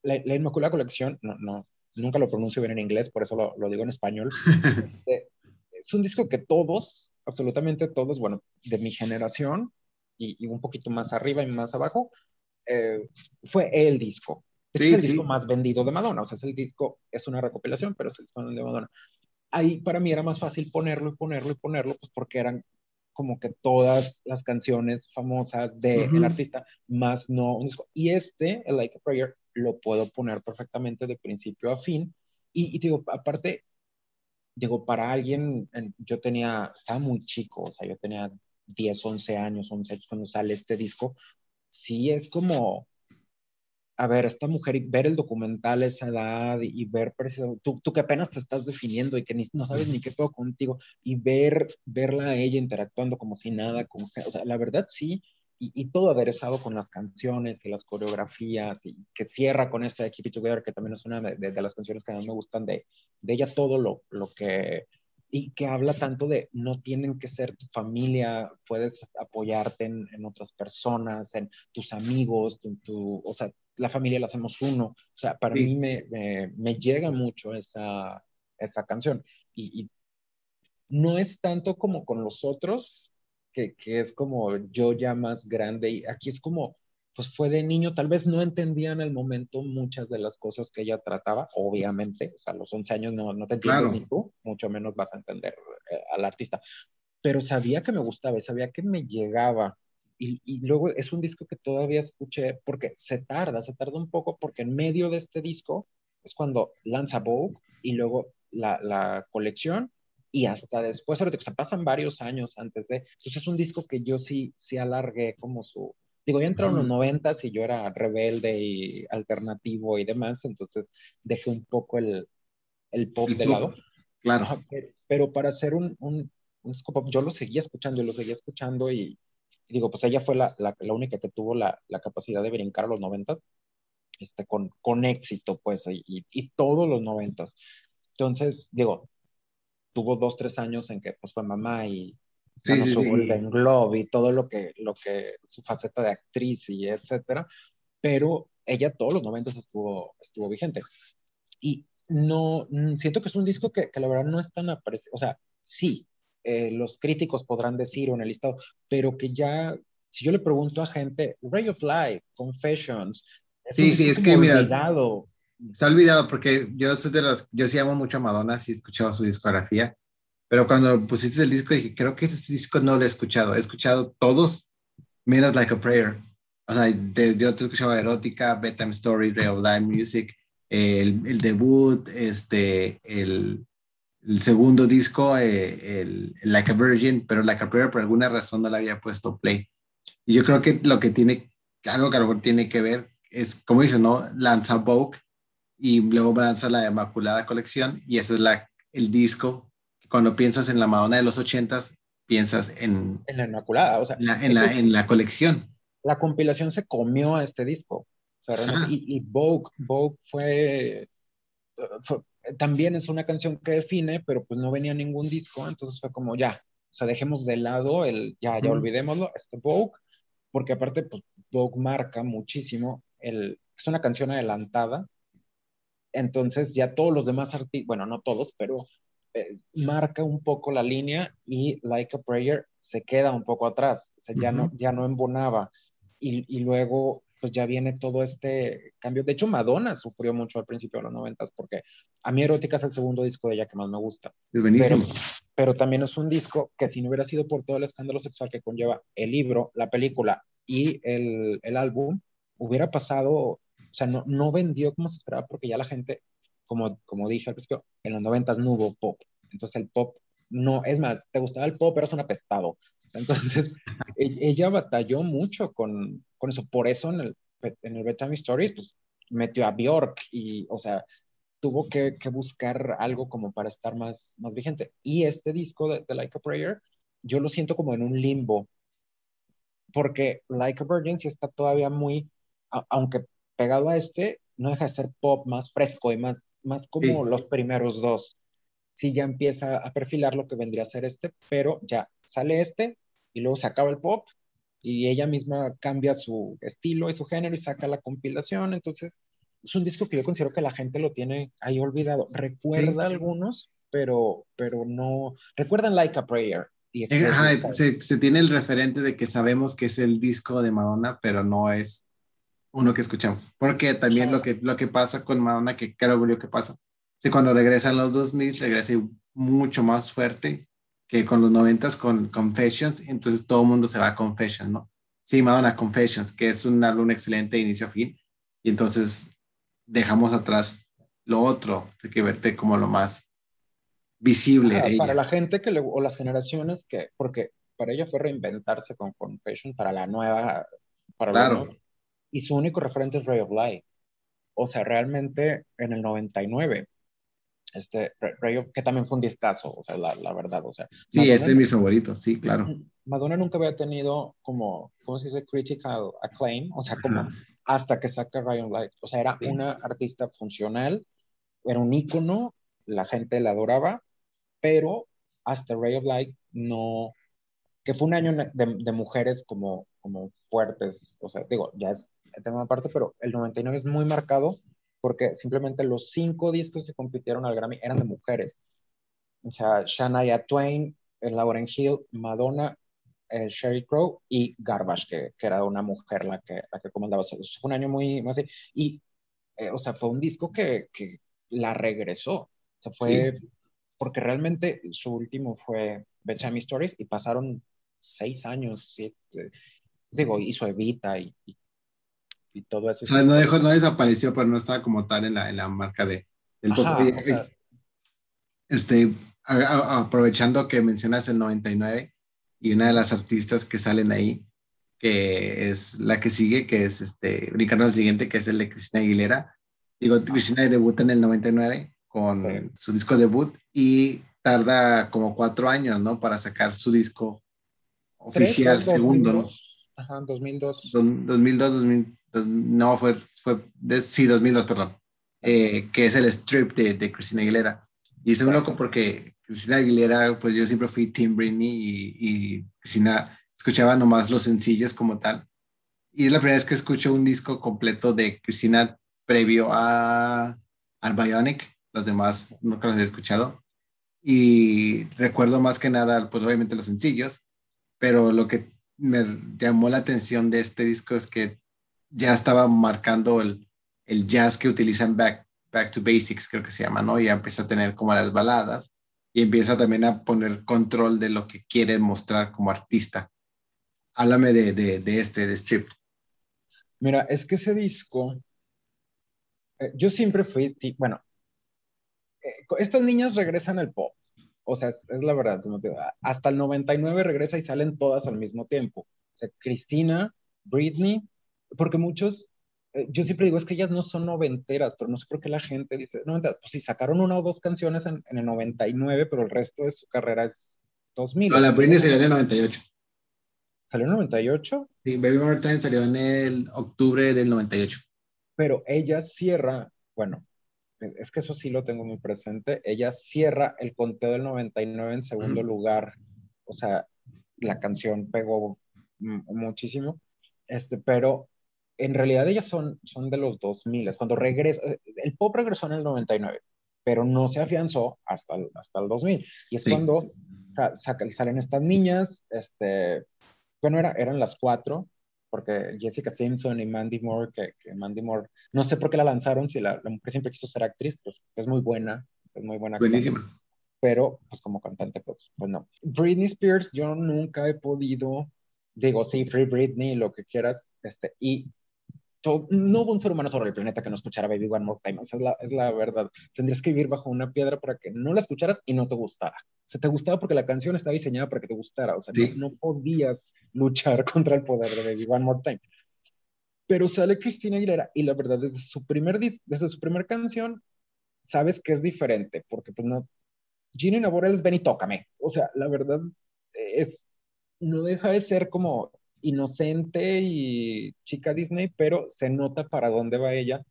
la, la, Inmaculada Colección, no, no, nunca lo pronuncio bien en inglés, por eso lo, lo digo en español. <laughs> Este, es un disco que todos, absolutamente todos, bueno, de mi generación y, y un poquito más arriba y más abajo, eh, fue el disco. Es el disco más vendido de Madonna, o sea, es el disco, es una recopilación, pero es el disco de Madonna. Ahí para mí era más fácil ponerlo y ponerlo y ponerlo, pues porque eran como que todas las canciones famosas del de artista, más no Y este, el Like a Prayer, lo puedo poner perfectamente de principio a fin. Y, digo, aparte, digo, para alguien, yo tenía, estaba muy chico, o sea, yo tenía 10, 11 años, 11 años cuando sale este disco. Sí, es como, a ver, esta mujer, ver el documental a esa edad y, ver precisamente, tú, tú que apenas te estás definiendo y que ni, no sabes ni qué puedo contigo, y ver, verla a ella interactuando como si nada, como, o sea, la verdad sí, y, y, todo aderezado con las canciones y las coreografías, y que cierra con esta de Keep It Together, que también es una de, de, de las canciones que a mí me gustan de, de ella, todo lo, lo que y que habla tanto de no tienen que ser tu familia, puedes apoyarte en, en otras personas, en tus amigos, tu, tu, o sea, la familia la hacemos uno. O sea, para mí me, me, llega mucho esa, esa canción. Y, y, no es tanto como con los otros, que, que, es como yo ya más grande. Y aquí es como, pues fue de niño, tal vez no entendía en el momento muchas de las cosas que ella trataba, obviamente. O sea, a los 11 años no, no te entiendes ni tú, mucho menos vas a entender eh, al artista. Pero sabía que me gustaba y sabía que me llegaba y, luego es un disco que todavía escuché porque se tarda, se tarda un poco porque en medio de este disco es cuando lanza Vogue y luego la, la colección y hasta después, ahorita, se pasan varios años antes de, entonces es un disco que yo sí, sí alargué como su, digo, ya entraron los noventas y yo era rebelde y alternativo y demás, entonces dejé un poco el, el pop de lado. Claro. Pero, para hacer un, un, un disco pop, yo lo seguía escuchando y lo seguía escuchando y, digo, pues ella fue la, la, la única que tuvo la, la, capacidad de brincar a los noventas, este, con, con éxito, pues, y, y todos los noventas. Entonces, digo, tuvo dos, tres años en que pues fue mamá y sí, sí, su sí. Golden Globe y todo lo que, lo que, su faceta de actriz y etcétera, pero ella todos los noventas estuvo, estuvo vigente. Y no, mm, siento que es un disco que, que la verdad no es tan aparecido, o sea, sí, eh, los críticos podrán decir o en el listado, pero que ya, si yo le pregunto a gente, Ray of Light, Confessions, es sí, sí, es que mira, olvidado. está olvidado porque yo soy de los, yo sí amo mucho a Madonna, sí he escuchado su discografía, pero cuando pusiste el disco dije, creo que este disco no lo he escuchado, he escuchado todos menos Like a Prayer. O sea, de, yo te escuchaba Erótica, Bedtime Story, Real Life Music, el, el, debut, este, el, el segundo disco, eh, el, Like a Virgin, pero Like a Prayer por alguna razón no le había puesto play. Y yo creo que lo que tiene, algo que a lo mejor tiene que ver es, como dice, ¿no? Lanza Vogue y luego lanza la Inmaculada Colección y ese es la, el disco. Cuando piensas en la Madonna de los ochentas, piensas en... En la Inmaculada, o sea... En la, en la, en la colección. La compilación se comió a este disco. O sea, y, y Vogue, Vogue fue, fue también es una canción que define, pero pues no venía ningún disco, entonces fue como ya, o sea, dejemos de lado el, ya, ya olvidémoslo, este Vogue, porque aparte, pues Vogue marca muchísimo, el, es una canción adelantada, entonces ya todos los demás artistas, bueno, no todos, pero eh, marca un poco la línea y Like a Prayer se queda un poco atrás, o sea, ya, no, ya no embonaba. Y, y, luego, pues ya viene todo este cambio. De hecho, Madonna sufrió mucho al principio de los noventas, porque a mí Erótica es el segundo disco de ella que más me gusta. Es buenísimo. Pero, pero también es un disco que si no hubiera sido por todo el escándalo sexual que conlleva el libro, la película y el, el álbum, hubiera pasado, o sea, no, no vendió como se esperaba porque ya la gente como, como dije al principio, en los noventas no hubo pop. Entonces el pop no, es más, te gustaba el pop, eras un apestado. Entonces <laughs> e-, ella batalló mucho con, con, eso. Por eso en el, en el Bedtime Stories, pues metió a Bjork y, o sea, tuvo que, que, buscar algo como para estar más, más vigente. Y este disco de, de, Like a Prayer, yo lo siento como en un limbo, porque Like a Virgin sí está todavía muy, a, aunque pegado a este, no deja de ser pop más fresco y más, más como sí. los primeros dos. Sí, ya empieza a perfilar lo que vendría a ser este, pero ya sale este y luego se acaba el pop y ella misma cambia su estilo y su género y saca la compilación. Entonces, es un disco que yo considero que la gente lo tiene ahí olvidado. Recuerda sí. algunos, pero, pero no. Recuerdan Like a Prayer. Y Ajá, se, se tiene el referente de que sabemos que es el disco de Madonna, pero no es uno que escuchamos. Porque también lo que, lo que pasa con Madonna, que creo que pasa, si cuando regresan los 2000, regresa mucho más fuerte que con los 90 con Confessions, entonces todo el mundo se va a Confessions, ¿no? Sí, Madonna Confessions, que es un álbum excelente de inicio a fin, y entonces dejamos atrás lo otro, hay que verte como lo más visible. Ah, para la gente que le, o las generaciones que, porque para ella fue reinventarse con Confessions para la nueva, para claro. La y su único referente es Ray of Light. O sea, realmente en el 99, este, Ray of, que también fue un discazo, o sea, la, la verdad, o sea. Sí, Madonna, es de mis favoritos, sí, claro. Madonna nunca había tenido como, ¿cómo se dice? Critical acclaim, o sea, como hasta que saca Ray of Light. O sea, era sí. una artista funcional, era un ícono, la gente la adoraba, pero hasta Ray of Light no, que fue un año de, de mujeres como, como fuertes, o sea, digo, ya es el tema aparte, pero el 99 es muy marcado porque simplemente los cinco discos que compitieron al Grammy eran de mujeres. O sea, Shania Twain, Lauren Hill, Madonna, eh, Sherry Crow y Garbage, que, que, era una mujer la que, la que comandaba. O sea, fue un año muy, muy así. Y, eh, o sea, fue un disco que, que la regresó. O sea, fue sí. porque realmente su último fue Bedtime Stories y pasaron seis años, siete, digo, hizo Evita y, y y todo eso. O sea, no, dejó, no desapareció, pero no estaba como tal en la, en la marca de, del Ajá. O sea, este, a, a, aprovechando que mencionas el 99 y una de las artistas que salen ahí, que es la que sigue, que es este, brincando al siguiente, que es el de Cristina Aguilera. Digo, Cristina debuta en el 99 con sí. su disco debut y tarda como cuatro años, ¿no? Para sacar su disco oficial, ¿Tres, segundo, 2002? ¿no? Ajá, 2002. 2002, 2000, no fue, fue de, sí, 2002, perdón, eh, que es el strip de, de Cristina Aguilera. Y es un loco porque Cristina Aguilera, pues yo siempre fui Tim Britney y, y Cristina escuchaba nomás los sencillos como tal. Y es la primera vez que escucho un disco completo de Cristina previo a, al Bionic. Los demás nunca los he escuchado. Y recuerdo más que nada, pues obviamente los sencillos, pero lo que me llamó la atención de este disco es que ya estaba marcando el, el jazz que utilizan back, back to Basics, creo que se llama, ¿no? Ya empieza a tener como las baladas y empieza también a poner control de lo que quiere mostrar como artista. Háblame de, de, de este, de Strip. Mira, es que ese disco, eh, yo siempre fui, bueno, eh, estas niñas regresan al pop, o sea, es, es la verdad, como te, hasta el 99 regresa y salen todas al mismo tiempo. O sea, Cristina, Britney, porque muchos, eh, yo siempre digo, es que ellas no son noventeras, pero no sé por qué la gente dice, no, pues sí, sacaron una o dos canciones en, en, el 99, pero el resto de su carrera es 2000. No, la Britney salió en el 98. ¿Salió en el 98? Sí, Baby One Time salió en el octubre del 98. Pero ella cierra, bueno, es que eso sí lo tengo muy presente, ella cierra el conteo del 99 en segundo uh -huh. lugar, o sea, la canción pegó muchísimo, este, pero en realidad ellas son, son de los 2000, es cuando regresa, el pop regresó en el 99, pero no se afianzó hasta el, hasta el 2000. Y es cuando salen estas niñas, este, bueno, era, eran las cuatro, porque Jessica Simpson y Mandy Moore, que, Mandy Moore, no sé por qué la lanzaron, si la, la, mujer siempre quiso ser actriz, pues es muy buena, es muy buena. Buenísima. pero pues como cantante, pues, pues no. Britney Spears, yo nunca he podido, digo, sí, Free Britney, lo que quieras, este, y no hubo un ser humano sobre el planeta que no escuchara Baby One More Time, esa es la, es la verdad. Tendrías que vivir bajo una piedra para que no la escucharas y no te gustara. O sea, te gustaba porque la canción estaba diseñada para que te gustara, o sea, no, podías luchar <laughs> contra el poder de Baby One More Time. Pero sale Cristina Aguilera y la verdad, desde su primer, desde su primer canción, sabes que es diferente, porque pues no, Gino Navarro es ven y tócame. O sea, la verdad es, no deja de ser como inocente y chica Disney, pero se nota para dónde va ella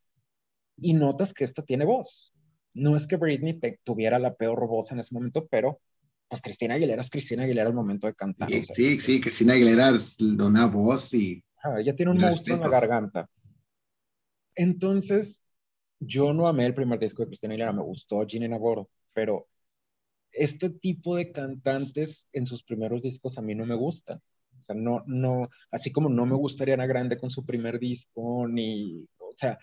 y notas que esta tiene voz. No es que Britney tuviera la peor voz en ese momento, pero pues Cristina Aguilera es Cristina Aguilera al momento de cantar. Sí, sí, Cristina Aguilera es una voz y... ella tiene un monstruo en la garganta. Entonces, yo no amé el primer disco de Cristina Aguilera, me gustó Ginny Navarro, pero este tipo de cantantes en sus primeros discos a mí no me gustan. O sea, no, no, así como no me gustaría Ana Grande con su primer disco, ni, o sea,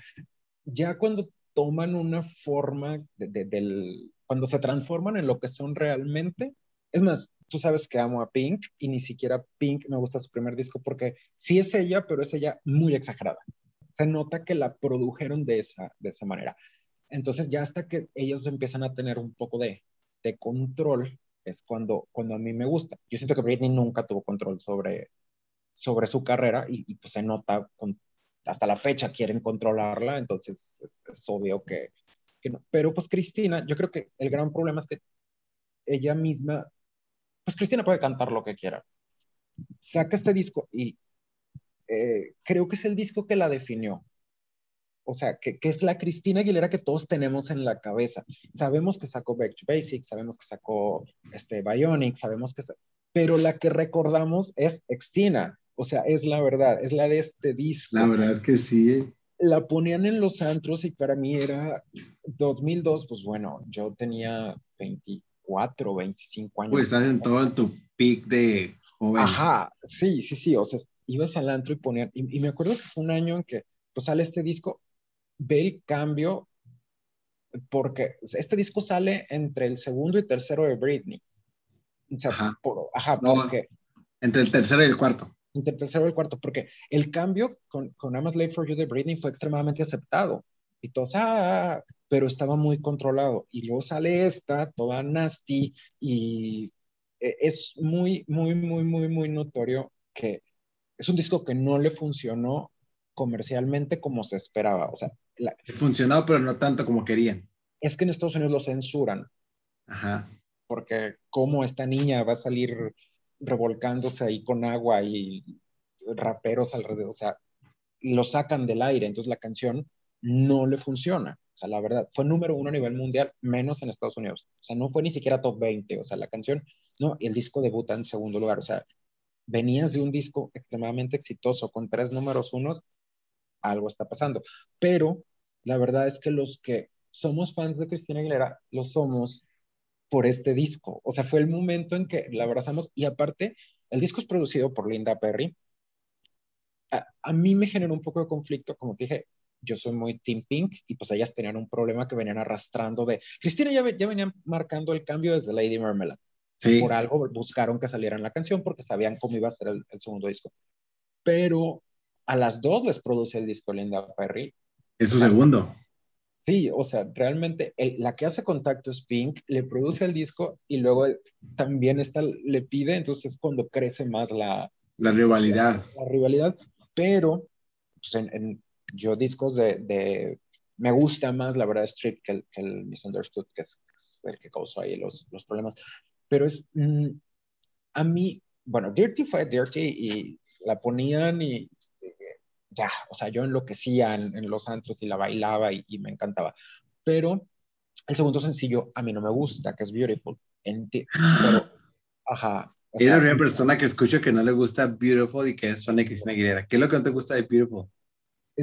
ya cuando toman una forma de, del, cuando se transforman en lo que son realmente, es más, tú sabes que amo a Pink y ni siquiera Pink me gusta su primer disco porque sí es ella, pero es ella muy exagerada. Se nota que la produjeron de esa, de esa manera. Entonces ya hasta que ellos empiezan a tener un poco de, de control, es cuando, cuando a mí me gusta. Yo siento que Britney nunca tuvo control sobre, sobre su carrera y, pues se nota, hasta la fecha quieren controlarla, entonces es, obvio que, que, no. Pero pues Cristina, yo creo que el gran problema es que ella misma, pues Cristina puede cantar lo que quiera. Saca este disco y eh, creo que es el disco que la definió o sea, que, es la Cristina Aguilera que todos tenemos en la cabeza. Sabemos que sacó Back to Basics, sabemos que sacó este, Bionic, sabemos que... Pero la que recordamos es Extina, o sea, es la verdad, es la de este disco. La verdad que sí. La ponían en los antros y para mí era 2002, pues bueno, yo tenía 24, 25 años. Pues estás en todo en tu peak de joven. Ajá, sí, sí, sí, o sea, ibas al antro y ponían, y, y me acuerdo que fue un año en que pues sale este disco ve el cambio porque este disco sale entre el segundo y tercero de Britney. ajá, entre el tercero y el cuarto. Entre el tercero y el cuarto, porque el cambio con, con I'm Slave for You de Britney fue extremadamente aceptado. Y todos, ah", pero estaba muy controlado. Y luego sale esta, toda nasty, y e, es muy, muy, muy, muy, muy notorio que es un disco que no le funcionó comercialmente como se esperaba. O sea, Funcionó, pero no tanto como querían. Es que en Estados Unidos lo censuran. Ajá. Porque cómo esta niña va a salir revolcándose ahí con agua y raperos alrededor, o sea, lo sacan del aire, entonces la canción no le funciona. O sea, la verdad, fue número uno a nivel mundial, menos en Estados Unidos. O sea, no fue ni siquiera top 20. O sea, la canción, no, el disco debuta en segundo lugar. O sea, venías de un disco extremadamente exitoso con tres números unos algo está pasando. Pero la verdad es que los que somos fans de Cristina Aguilera, lo somos por este disco. O sea, fue el momento en que la abrazamos y aparte, el disco es producido por Linda Perry. A, mí me generó un poco de conflicto, como te dije, yo soy muy Team Pink y pues ellas tenían un problema que venían arrastrando de... Cristina ya, ya venían marcando el cambio desde Lady Marmalade. Por algo buscaron que saliera en la canción porque sabían cómo iba a ser el segundo disco. Pero a las dos les produce el disco Linda Perry. Es su segundo. Sí, o sea, realmente la que hace contacto es Pink, le produce el disco y luego también esta le pide, entonces es cuando crece más la, la rivalidad. La, rivalidad, pero pues, en, yo discos de, me gusta más la verdad Street que el, que el Misunderstood, que es, el que causó ahí los, los problemas, pero es, mm, a mí, bueno, Dirty fue Dirty y la ponían y ya, o sea, yo enloquecía en, en los antros y la bailaba y, me encantaba. Pero el segundo sencillo a mí no me gusta, que es Beautiful. pero, <gasps> ajá. Es la primera persona que escucho que no le gusta Beautiful y que es Sonic Cristina Aguilera. ¿Qué es lo que no te gusta de Beautiful?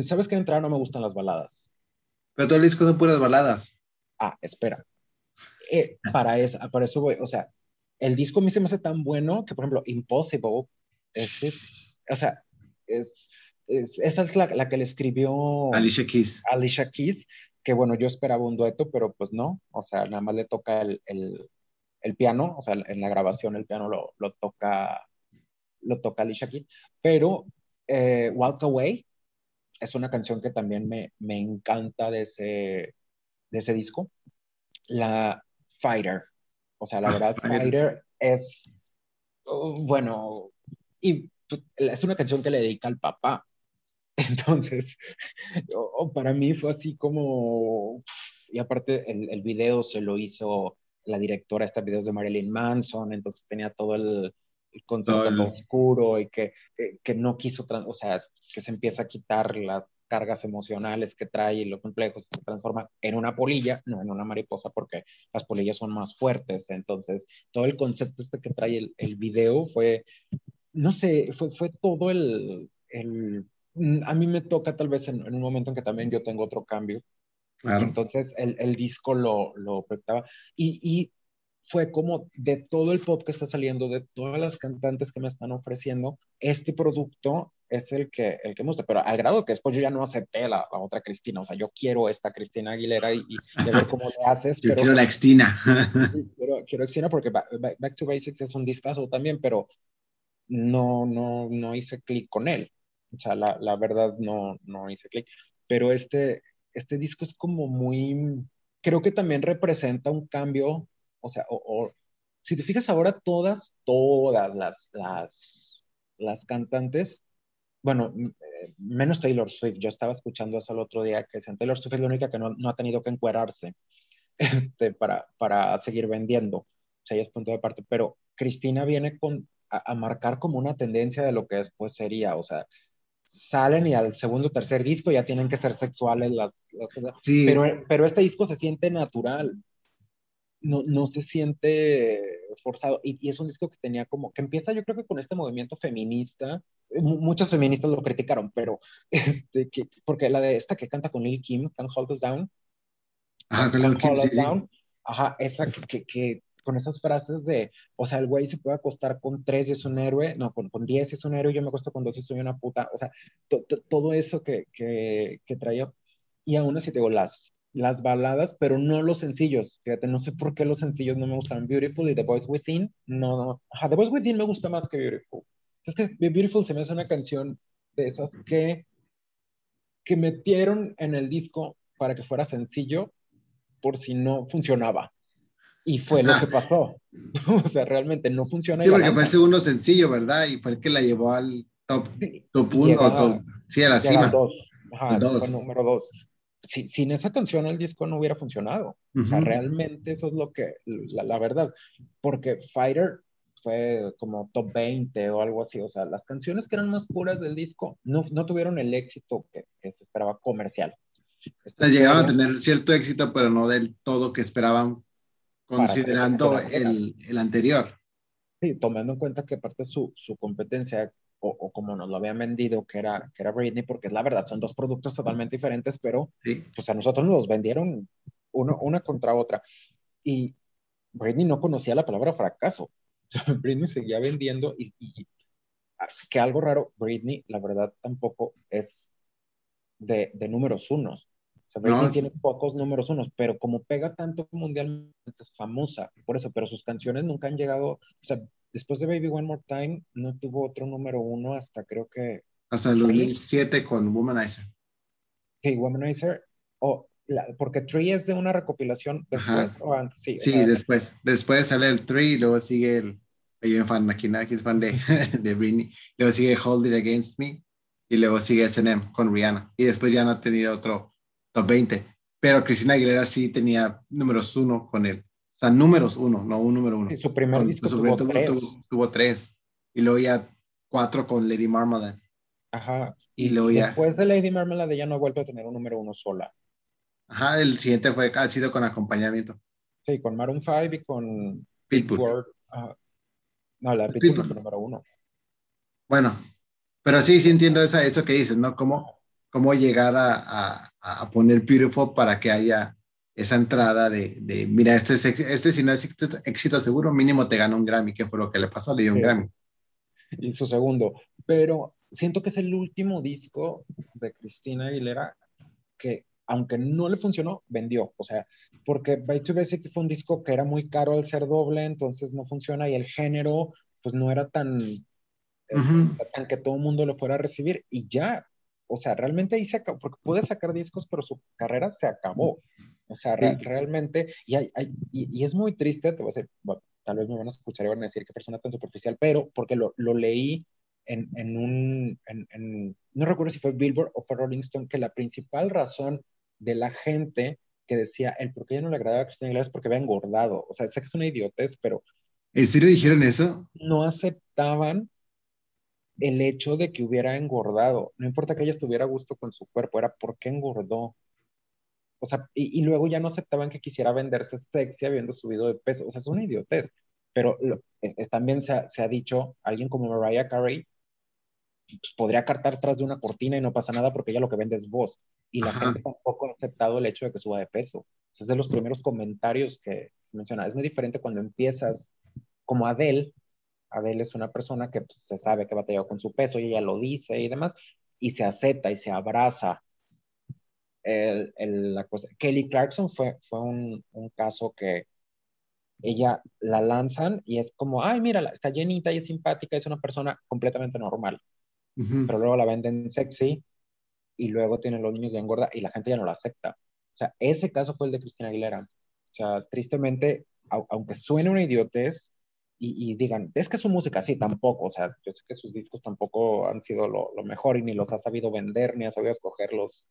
¿Sabes que de entrada no me gustan las baladas? Pero todo el disco son puras baladas. Ah, espera. Eh, para, eso, para eso voy, o sea, el disco a mí se me hace tan bueno que, por ejemplo, Impossible, es, o sea, es, esa es la, la, que le escribió Alicia Keys. Alicia Keys, que bueno, yo esperaba un dueto, pero pues no, o sea, nada más le toca el, el, el piano, o sea, en la grabación el piano lo, lo toca, lo toca Alicia Keys, pero eh, Walk Away es una canción que también me, me encanta de ese, de ese disco. La Fighter, o sea, la verdad, Fighter, es, uh, bueno, y pues, es una canción que le dedica al papá. Entonces, <laughs> para mí fue así como, y aparte el, el video se lo hizo la directora estos videos de Marilyn Manson, entonces tenía todo el, el concepto oscuro y que, que, no quiso, o sea, que se empieza a quitar las cargas emocionales que trae y lo complejo se transforma en una polilla, no en una mariposa, porque las polillas son más fuertes. Entonces, todo el concepto este que trae el, el video fue, no sé, fue, fue todo el, el, a mí me toca tal vez en, en, un momento en que también yo tengo otro cambio. Claro. Entonces, el, el disco lo, lo proyectaba. Y, y fue como de todo el pop que está saliendo, de todas las cantantes que me están ofreciendo, este producto es el que, el que me gusta, pero al grado que después yo ya no acepté la, la otra Cristina, o sea, yo quiero esta Cristina Aguilera y, y, ver cómo le haces. <laughs> Yo pero, quiero la Cristina. <laughs> quiero, quiero Cristina porque Back, Back, to Basics es un discazo también, pero no, no, no hice clic con él. O sea, la, la verdad no, no hice clic. Pero este, este disco es como muy, creo que también representa un cambio o sea, o, si te fijas ahora, todas, todas las, las, las cantantes, bueno, eh, menos Taylor Swift, yo estaba escuchando eso el otro día, que decían, Taylor Swift es la única que no, no ha tenido que encuerarse <laughs> este, para, para seguir vendiendo, o sea, ella es punto de parte, pero Cristina viene con, a, a, marcar como una tendencia de lo que después sería, o sea, salen y al segundo tercer disco ya tienen que ser sexuales las, las cosas, sí. pero, pero este disco se siente natural, no, no se siente forzado. Y, y, es un disco que tenía como, que empieza yo creo que con este movimiento feminista. muchos feministas lo criticaron, pero <laughs> este, que, porque la de esta que canta con Lil Kim, Can't Hold Us Down. Ajá, con Lil Kim, sí, down, Ajá, esa que, que, que, con esas frases de, o sea, el güey se puede acostar con tres y es un héroe, no, con, con diez y es un héroe, yo me acuesto con dos y soy una puta, o sea, to, to, todo eso que, que, que traía. Y aún así, te digo, las, las baladas, pero no los sencillos. Fíjate, no sé por qué los sencillos no me gustan. Beautiful y The Voice Within, no, no. Ajá, The Voice Within me gusta más que Beautiful. Es que Beautiful se me hace una canción de esas que, que metieron en el disco para que fuera sencillo por si no funcionaba. Y fue lo que pasó. <laughs> o sea, realmente no funciona. Sí, porque fue el segundo sencillo, ¿verdad? Y fue el que la llevó al top, top uno, top, sí, a la cima. Dos. Ajá, dos. Fue número dos si, sin esa canción el disco no hubiera funcionado. Uh -huh. O sea, realmente eso es lo que, la, la, verdad, porque Fighter fue como top 20 o algo así, o sea, las canciones que eran más puras del disco no, no tuvieron el éxito que, que se esperaba comercial. Este llegaron a tener cierto éxito, pero no del todo que esperaban, considerando el, el, anterior. Sí, tomando en cuenta que aparte su, su competencia o, o, como nos lo habían vendido, que era, que era Britney, porque es la verdad, son dos productos totalmente diferentes, pero sí. pues a nosotros nos los vendieron uno, una contra otra. Y Britney no conocía la palabra fracaso. <laughs> Britney seguía vendiendo y, y, que algo raro, Britney, la verdad, tampoco es de, de números unos. O sea, Britney no. tiene pocos números unos, pero como pega tanto mundialmente, es famosa, por eso, pero sus canciones nunca han llegado, o sea, después de Baby One More Time, no tuvo otro número uno hasta creo que... Hasta el 2007 con Womanizer. Sí, Womanizer. La, porque Tree es de una recopilación después Ajá. o antes. Sí, sí después. Después sale el Tree y luego sigue el... Yo fan, aquí, aquí fan de, <laughs> de Britney. Luego sigue Hold It Against Me y luego sigue S&M con Rihanna. Y después ya no ha tenido otro top 20. Pero Cristina Aguilera sí tenía números uno con él. O sea, números uno, no un número uno. Sí, su primer con, disco su tuvo, tuvo, tres. Tuvo, tuvo, tres. Y luego ya cuatro con Lady Marmalade. Ajá. Y, y luego ya... después de Lady Marmalade ya no ha vuelto a tener un número uno sola. Ajá, el siguiente fue, ha sido con acompañamiento. Sí, con Maroon 5 y con Pitbull. Pitbull. Uh, no, la Pitbull, Pitbull. es número uno. Bueno, pero sí, sí entiendo esa, eso que dices, ¿no? Como cómo llegar a, a, poner Beautiful para que haya esa entrada de, de mira, este, es, este si no es éxito, seguro, mínimo te gana un Grammy, que fue lo que le pasó, le dio un Grammy. Y su segundo, pero siento que es el último disco de Cristina Aguilera que, aunque no le funcionó, vendió. O sea, porque By to Basics fue un disco que era muy caro al ser doble, entonces no funciona y el género, pues no era tan, tan que todo el mundo lo fuera a recibir y ya. O sea, realmente ahí se acabó, porque pude sacar discos, pero su carrera se acabó. O sea, realmente, y, hay, y, es muy triste, te voy a decir, bueno, tal vez me van a escuchar y van a decir qué persona tan superficial, pero porque lo, lo leí en, en un, en, no recuerdo si fue Billboard o fue Rolling Stone, que la principal razón de la gente que decía el por qué ya no le agradaba a Cristina Aguilera es porque había engordado. O sea, sé que es una idiotez, pero... ¿En serio dijeron eso? No aceptaban el hecho de que hubiera engordado. No importa que ella estuviera a gusto con su cuerpo, era por qué engordó. O sea, y, luego ya no aceptaban que quisiera venderse sexy habiendo subido de peso. O sea, es una idiotez. Pero también se ha, se ha, dicho, alguien como Mariah Carey pues, podría cartar tras de una cortina y no pasa nada porque ella lo que vende es voz. Y la gente tampoco ha aceptado el hecho de que suba de peso. es de los primeros comentarios que se menciona. Es muy diferente cuando empiezas como Adele. Adele es una persona que pues, se sabe que batalló con su peso y ella lo dice y demás, y se acepta y se abraza. El, el, la cosa. Kelly Clarkson fue, fue un, un caso que ella la lanzan y es como, ay, mira, está llenita y es simpática, es una persona completamente normal pero luego la venden sexy y luego tienen los niños de engorda y la gente ya no la acepta. O sea, ese caso fue el de Cristina Aguilera. O sea, tristemente, aunque suene una idiotez y, digan, es que su música sí, tampoco. O sea, yo sé que sus discos tampoco han sido lo, mejor y ni los ha sabido vender, ni ha sabido escoger los...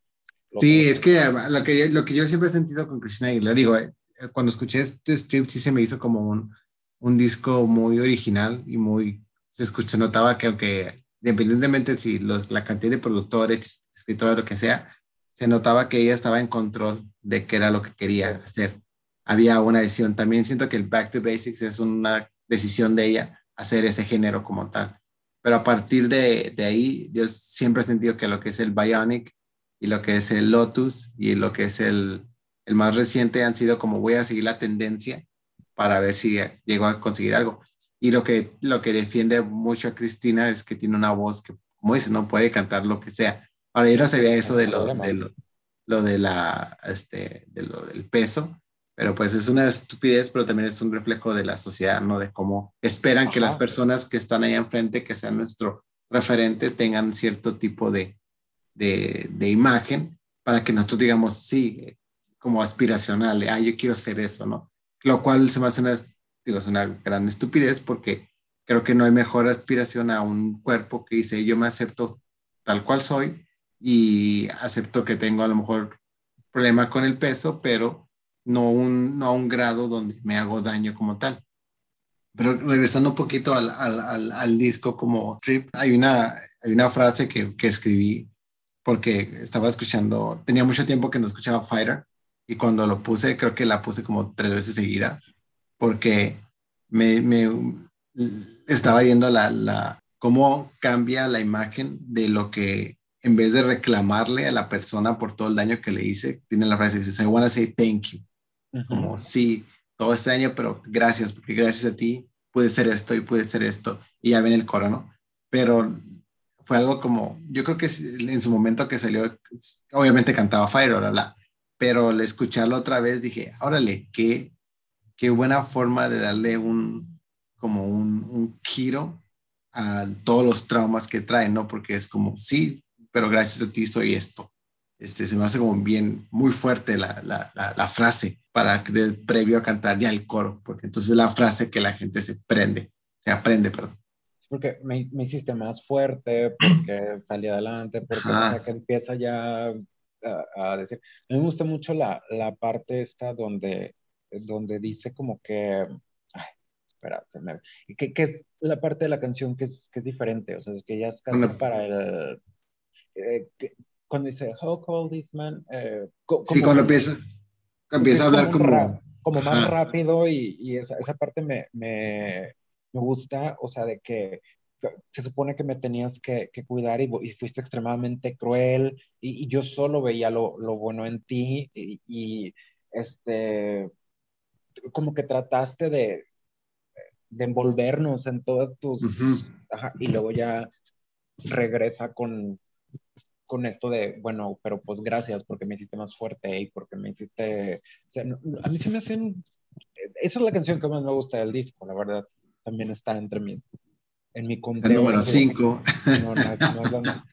sí, es que lo, que lo que yo siempre he sentido con Cristina Aguilera, digo, eh, cuando escuché este strip sí se me hizo como un, un disco muy original y muy... Se, escucha, se notaba que aunque independientemente si la cantidad de productores, escritores, lo que sea, se notaba que ella estaba en control de qué era lo que quería hacer. Había una decisión. También siento que el Back to Basics es una decisión de ella hacer ese género como tal. Pero a partir de, de ahí, yo siempre he sentido que lo que es el Bionic y lo que es el Lotus y lo que es el, el más reciente han sido como voy a seguir la tendencia para ver si llego a conseguir algo. Y lo que, lo que defiende mucho a Cristina es que tiene una voz que, como dice, no puede cantar lo que sea. Ahora, yo no sabía eso de lo, de lo, de la, este, de lo del peso, pero pues es una estupidez, pero también es un reflejo de la sociedad, ¿no? De cómo esperan que las personas que están ahí enfrente, que sean nuestro referente, tengan cierto tipo de, de, de imagen para que nosotros digamos, sí, como aspiracional, ah, yo quiero ser eso, ¿no? Lo cual se me hace una digo, es una gran estupidez porque creo que no hay mejor aspiración a un cuerpo que dice, yo me acepto tal cual soy y acepto que tengo a lo mejor problema con el peso, pero no, un, a un grado donde me hago daño como tal. Pero regresando un poquito al, disco como Trip, hay una, frase que, escribí porque estaba escuchando, tenía mucho tiempo que no escuchaba Fighter y cuando lo puse, creo que la puse como tres veces seguida porque me, me estaba viendo la, la, cómo cambia la imagen de lo que en vez de reclamarle a la persona por todo el daño que le hice, tiene la frase, dice, I want to say thank you. Como, sí, todo este daño, pero gracias, porque gracias a ti pude ser esto y pude ser esto. Y ya ven el coro, ¿no? Pero fue algo como, yo creo que en su momento que salió, obviamente cantaba Fire, bla, bla, pero al escucharlo otra vez dije, órale, qué qué buena forma de darle un, como un, un giro a todos los traumas que traen, ¿no? Porque es como, sí, pero gracias a ti soy esto. Este, se me hace como bien, muy fuerte la, la, la, frase para previo a cantar ya el coro, porque entonces es la frase que la gente se prende, se aprende, perdón. Porque me, me hiciste más fuerte, porque <clears throat> salí adelante, porque o que empieza ya a, a, decir. A mí me gusta mucho la, la parte esta donde donde dice como que, ay, espera, se me, que, que, es la parte de la canción que es, que es diferente, o sea, es que ya es casi para el, eh, cuando dice, how cold is man, eh, sí, cuando empieza, empieza a hablar como, como, más rápido y, y esa, esa, parte me, me, me gusta, o sea, de que se supone que me tenías que, cuidar y, fuiste extremadamente cruel y, yo solo veía lo, bueno en ti y, este, como que trataste de, de envolvernos en todas tus... y luego ya regresa con, con esto de, bueno, pero pues gracias porque me hiciste más fuerte y porque me hiciste... O sea, a mí se me hacen... Esa es la canción que más me gusta del disco, la verdad. También está entre mis... En mi conteo. El número 5. No, no, no, no,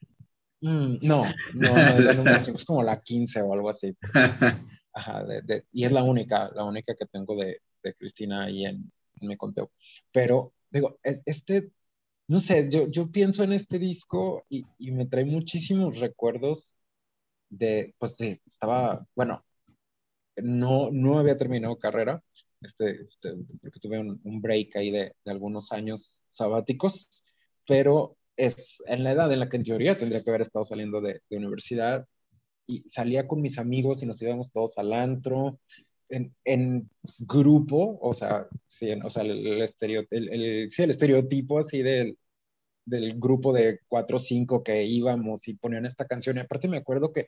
mm, no, no, es la número 5, es como la 15 o algo así. <laughs> Ajá, de, y es la única, la única que tengo de, de Cristina ahí en, en mi conteo. Pero, digo, este no sé, yo, yo pienso en este disco y, y, me trae muchísimos recuerdos de, pues estaba, bueno, no, no había terminado carrera, este, este porque tuve un, un break ahí de, de, algunos años sabáticos, pero es en la edad en la que en teoría tendría que haber estado saliendo de, de universidad y salía con mis amigos y nos íbamos todos al antro en, grupo, o sea, sí, o sea, el, estereotipo, el, sí, el estereotipo así del, del grupo de cuatro o cinco que íbamos y ponían esta canción. Y aparte me acuerdo que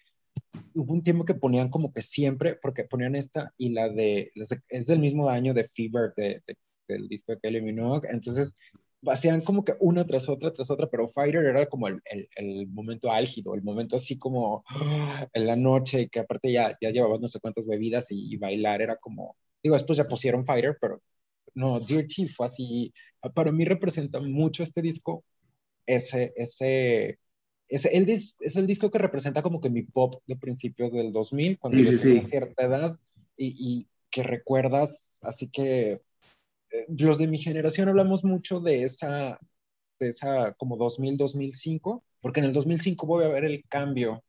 hubo un tiempo que ponían como que siempre, porque ponían esta y la de, es del mismo año de Fever, de, del disco de Kelly Minogue, entonces hacían como que una tras otra, tras otra, pero Fighter era como el, el, el momento álgido, el momento así como <gasps> en la noche, que aparte ya, ya llevabas no sé cuántas bebidas y, bailar era como, digo, después ya pusieron Fighter, pero no, Dear Chief fue así, para mí representa mucho este disco, ese, ese, ese el es el disco que representa como que mi pop de principios del 2000, cuando yo tenía cierta edad, y, y que recuerdas, así que los de mi generación hablamos mucho de esa, de esa como 2000, 2005, porque en el 2005 voy a ver el cambio,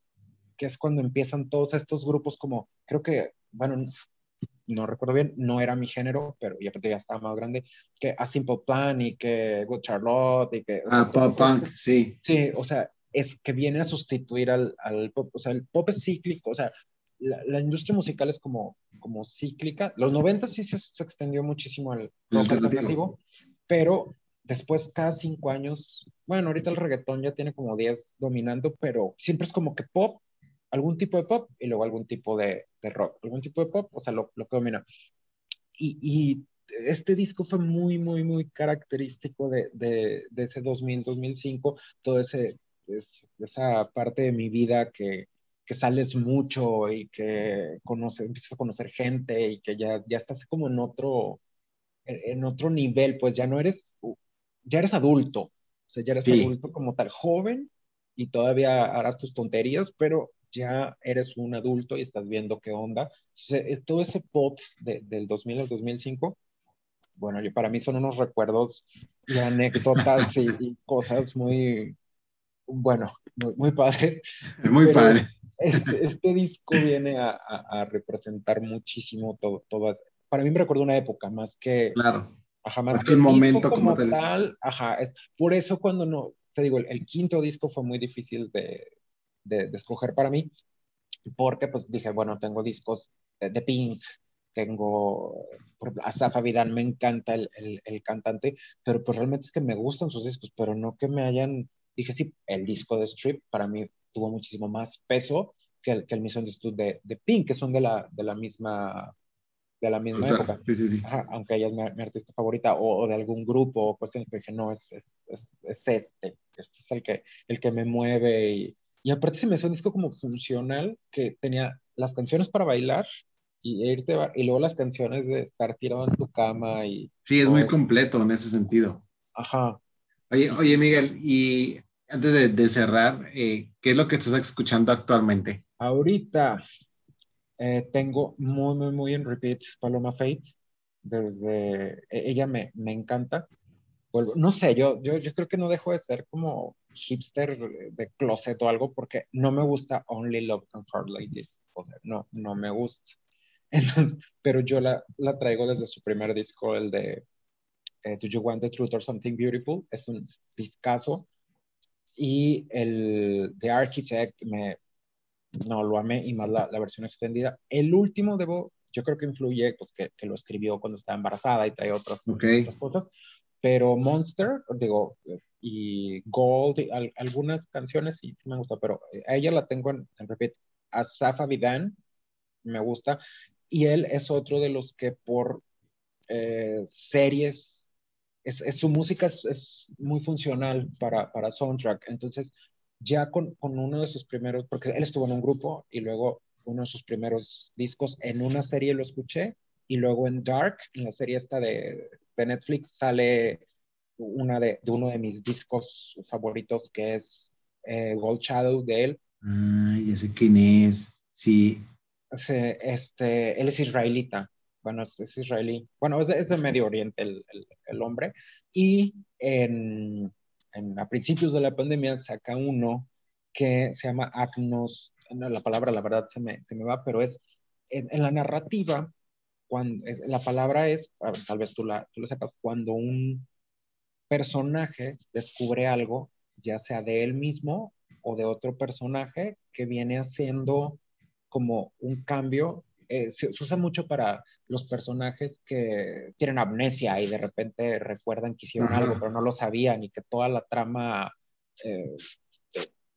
que es cuando empiezan todos estos grupos como, creo que, bueno, no recuerdo bien, no era mi género, pero ya, ya estaba más grande, que A Simple Plan y que Good Charlotte y que... Ah, pop punk, sí. Sí, o sea, es que viene a sustituir al, al pop, o sea, el pop es cíclico, o sea, la, industria musical es como, como cíclica. Los 90 sí se, extendió muchísimo al rock alternativo, pero después cada cinco años, bueno, ahorita el reggaetón ya tiene como 10 dominando, pero siempre es como que pop, algún tipo de pop y luego algún tipo de, de rock, algún tipo de pop, o sea, lo, lo que domina. Y, y, este disco fue muy, muy, muy característico de, de, de ese 2000, 2005, toda ese, esa parte de mi vida que, que sales mucho y que conoces, empiezas a conocer gente y que ya, ya estás como en otro, en otro nivel, pues ya no eres, ya eres adulto, o sea, ya eres adulto como tal, joven y todavía harás tus tonterías, pero ya eres un adulto y estás viendo qué onda. Entonces, todo ese pop de, del 2000 al 2005, bueno, yo, para mí son unos recuerdos y anécdotas y, cosas muy, bueno, muy, muy padres. Muy padre este, <laughs> este, disco viene a, a, representar muchísimo todo, todas. Para mí me recuerda una época más que. Claro. Ajá, más, que, el momento como, tal. Ajá, es por eso cuando no. Te digo, el, quinto disco fue muy difícil de, de, escoger para mí, porque pues dije, bueno, tengo discos de, Pink, tengo a Safa Vidal, me encanta el, el, el, cantante, pero pues realmente es que me gustan sus discos, pero no que me hayan, dije sí, el disco de Strip para mí tuvo muchísimo más peso que el, que el Misunderstood de, de Pink, que son de la, de la misma de la misma época, sí, sí, sí. aunque ella es mi, artista favorita o, de algún grupo o cuestiones que dije, no, es, es, es, es, este, este es el que, el que me mueve y, y aparte se me hizo un disco como funcional que tenía las canciones para bailar y irte y luego las canciones de estar tirado en tu cama y sí es muy completo en ese sentido. Ajá. Oye oye Miguel y antes de, cerrar, eh, ¿qué es lo que estás escuchando actualmente? Ahorita eh, tengo muy, muy, muy en repeat Paloma Fate. Desde e, ella me, me encanta. no sé, yo, yo, yo creo que no dejo de ser como hipster de closet o algo porque no me gusta Only Love Can Hurt Like This. No, no me gusta. <laughs> pero yo la, la traigo desde su primer disco, el de eh, Do You Want the Truth or Something Beautiful. Es un discazo y el The Architect me, no lo amé y más la, la, versión extendida. El último debo, yo creo que influye, pues que, que lo escribió cuando estaba embarazada y trae otras, otras, cosas, pero Monster, digo, y Gold, algunas canciones sí, sí me gustan, pero a ella la tengo en, en repeat. A Safa Vidan me gusta y él es otro de los que por eh, series, es, su música es, muy funcional para, para soundtrack, entonces ya con, con, uno de sus primeros, porque él estuvo en un grupo y luego uno de sus primeros discos en una serie lo escuché y luego en Dark, en la serie esta de, de Netflix, sale una de, de, uno de mis discos favoritos que es eh, Gold Shadow de él. Ay, ese quién es. Sí. este, él es israelita. Bueno, es, israelí. Bueno, es de, es de, Medio Oriente el, el, el hombre. Y en, en, a principios de la pandemia saca uno que se llama Agnos. No, la palabra, la verdad, se me, se me va, pero es en, en la narrativa. Cuando, la palabra es, tal vez tú, la, tú lo sepas, cuando un personaje descubre algo, ya sea de él mismo o de otro personaje que viene haciendo como un cambio. Eh, se, se, usa mucho para los personajes que tienen amnesia y de repente recuerdan que hicieron Ajá. algo, pero no lo sabían y que toda la trama, eh,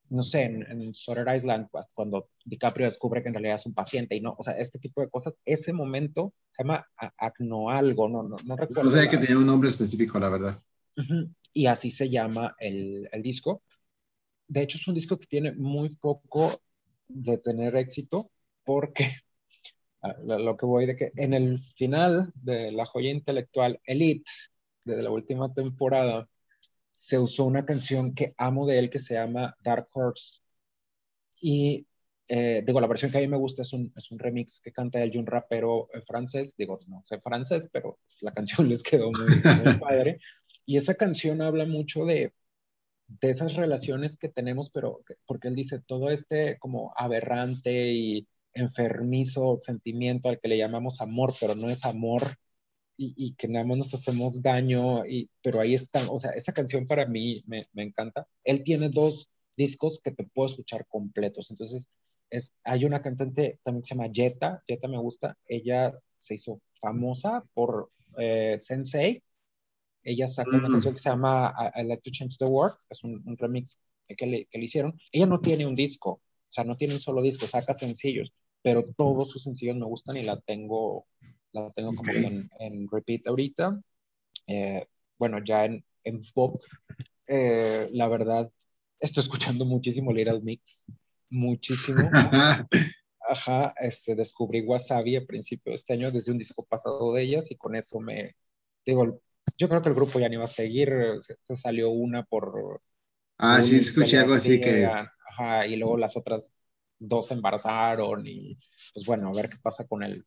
no sé, en, en Sutter Island, pues, cuando DiCaprio descubre que en realidad es un paciente y no, o sea, este tipo de cosas, ese momento se llama acno algo, no, no, no recuerdo. No sé que tenía un nombre específico, la verdad. Uh -huh. Y así se llama el, el, disco. De hecho, es un disco que tiene muy poco de tener éxito porque lo que voy de que en el final de la joya intelectual Elite, de la última temporada, se usó una canción que amo de él que se llama Dark Horse. Y eh, digo, la versión que a mí me gusta es un, es un remix que canta él y un rapero eh, francés. Digo, no sé francés, pero la canción <laughs> les quedó muy, muy <laughs> padre. Y esa canción habla mucho de, de esas relaciones que tenemos, pero porque él dice todo este como aberrante y enfermizo sentimiento al que le llamamos amor, pero no es amor y, y que nada más nos hacemos daño, y, pero ahí está, o sea, esa canción para mí me, me, encanta. Él tiene dos discos que te puedo escuchar completos, entonces es, hay una cantante también que se llama Jetta, Jetta me gusta, ella se hizo famosa por eh, Sensei, ella sacó mm. una canción que se llama I, I, Like to Change the World, es un, un remix que le, que le, hicieron. Ella no tiene un disco, o sea, no tiene un solo disco, saca sencillos, pero todos sus sencillos me gustan y la tengo, la tengo como okay. en, en, repeat ahorita. Eh, bueno, ya en, en pop, eh, la verdad, estoy escuchando muchísimo Little Mix, muchísimo. Ajá, este, descubrí Wasabi a principio de este año desde un disco pasado de ellas y con eso me, digo, yo creo que el grupo ya no iba a seguir, se, se salió una por... Ah, sí, escuché algo así que... Ajá, y luego las otras dos se embarazaron y pues bueno, a ver qué pasa con el,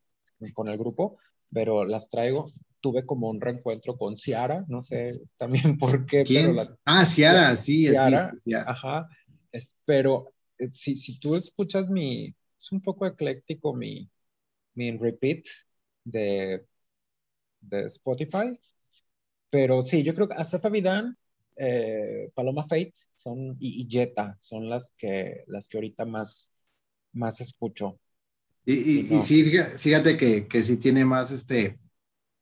con el grupo, pero las traigo. Tuve como un reencuentro con Ciara, no sé también <laughs> por qué. Pero la, ah, Ciara, sí, Ciara, sí, yeah. ajá. Es, pero eh, si, si tú escuchas mi, es un poco ecléctico mi, mi repeat de, de Spotify, pero sí, yo creo que Asefa Vidán, eh, Paloma Fate son, y, y, Jetta son las que, las que ahorita más, más escucho. Y, y, no. y sí, fíjate que, que sí tiene más este,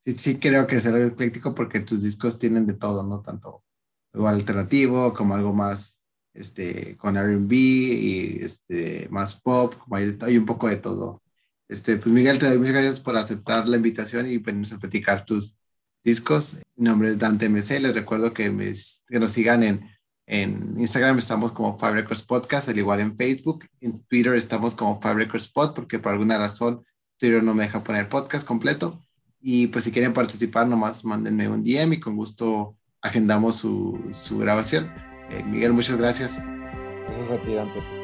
sí, sí creo que es algo ecléctico porque tus discos tienen de todo, ¿no? Tanto algo alternativo como algo más este, con R&B y este, más pop, como hay, hay, un poco de todo. Este, pues Miguel, te doy muchas gracias por aceptar la invitación y venirnos a platicar tus discos. Mi nombre es Dante MC, les recuerdo que, me, que nos sigan en, en Instagram, estamos como Five Records Podcast, al igual en Facebook, en Twitter estamos como Five Records Pod, porque por alguna razón Twitter no me deja poner podcast completo. Y pues si quieren participar, nomás mándenme un DM y con gusto agendamos su, su grabación. Eh, Miguel, muchas gracias. Gracias a ti, Dante.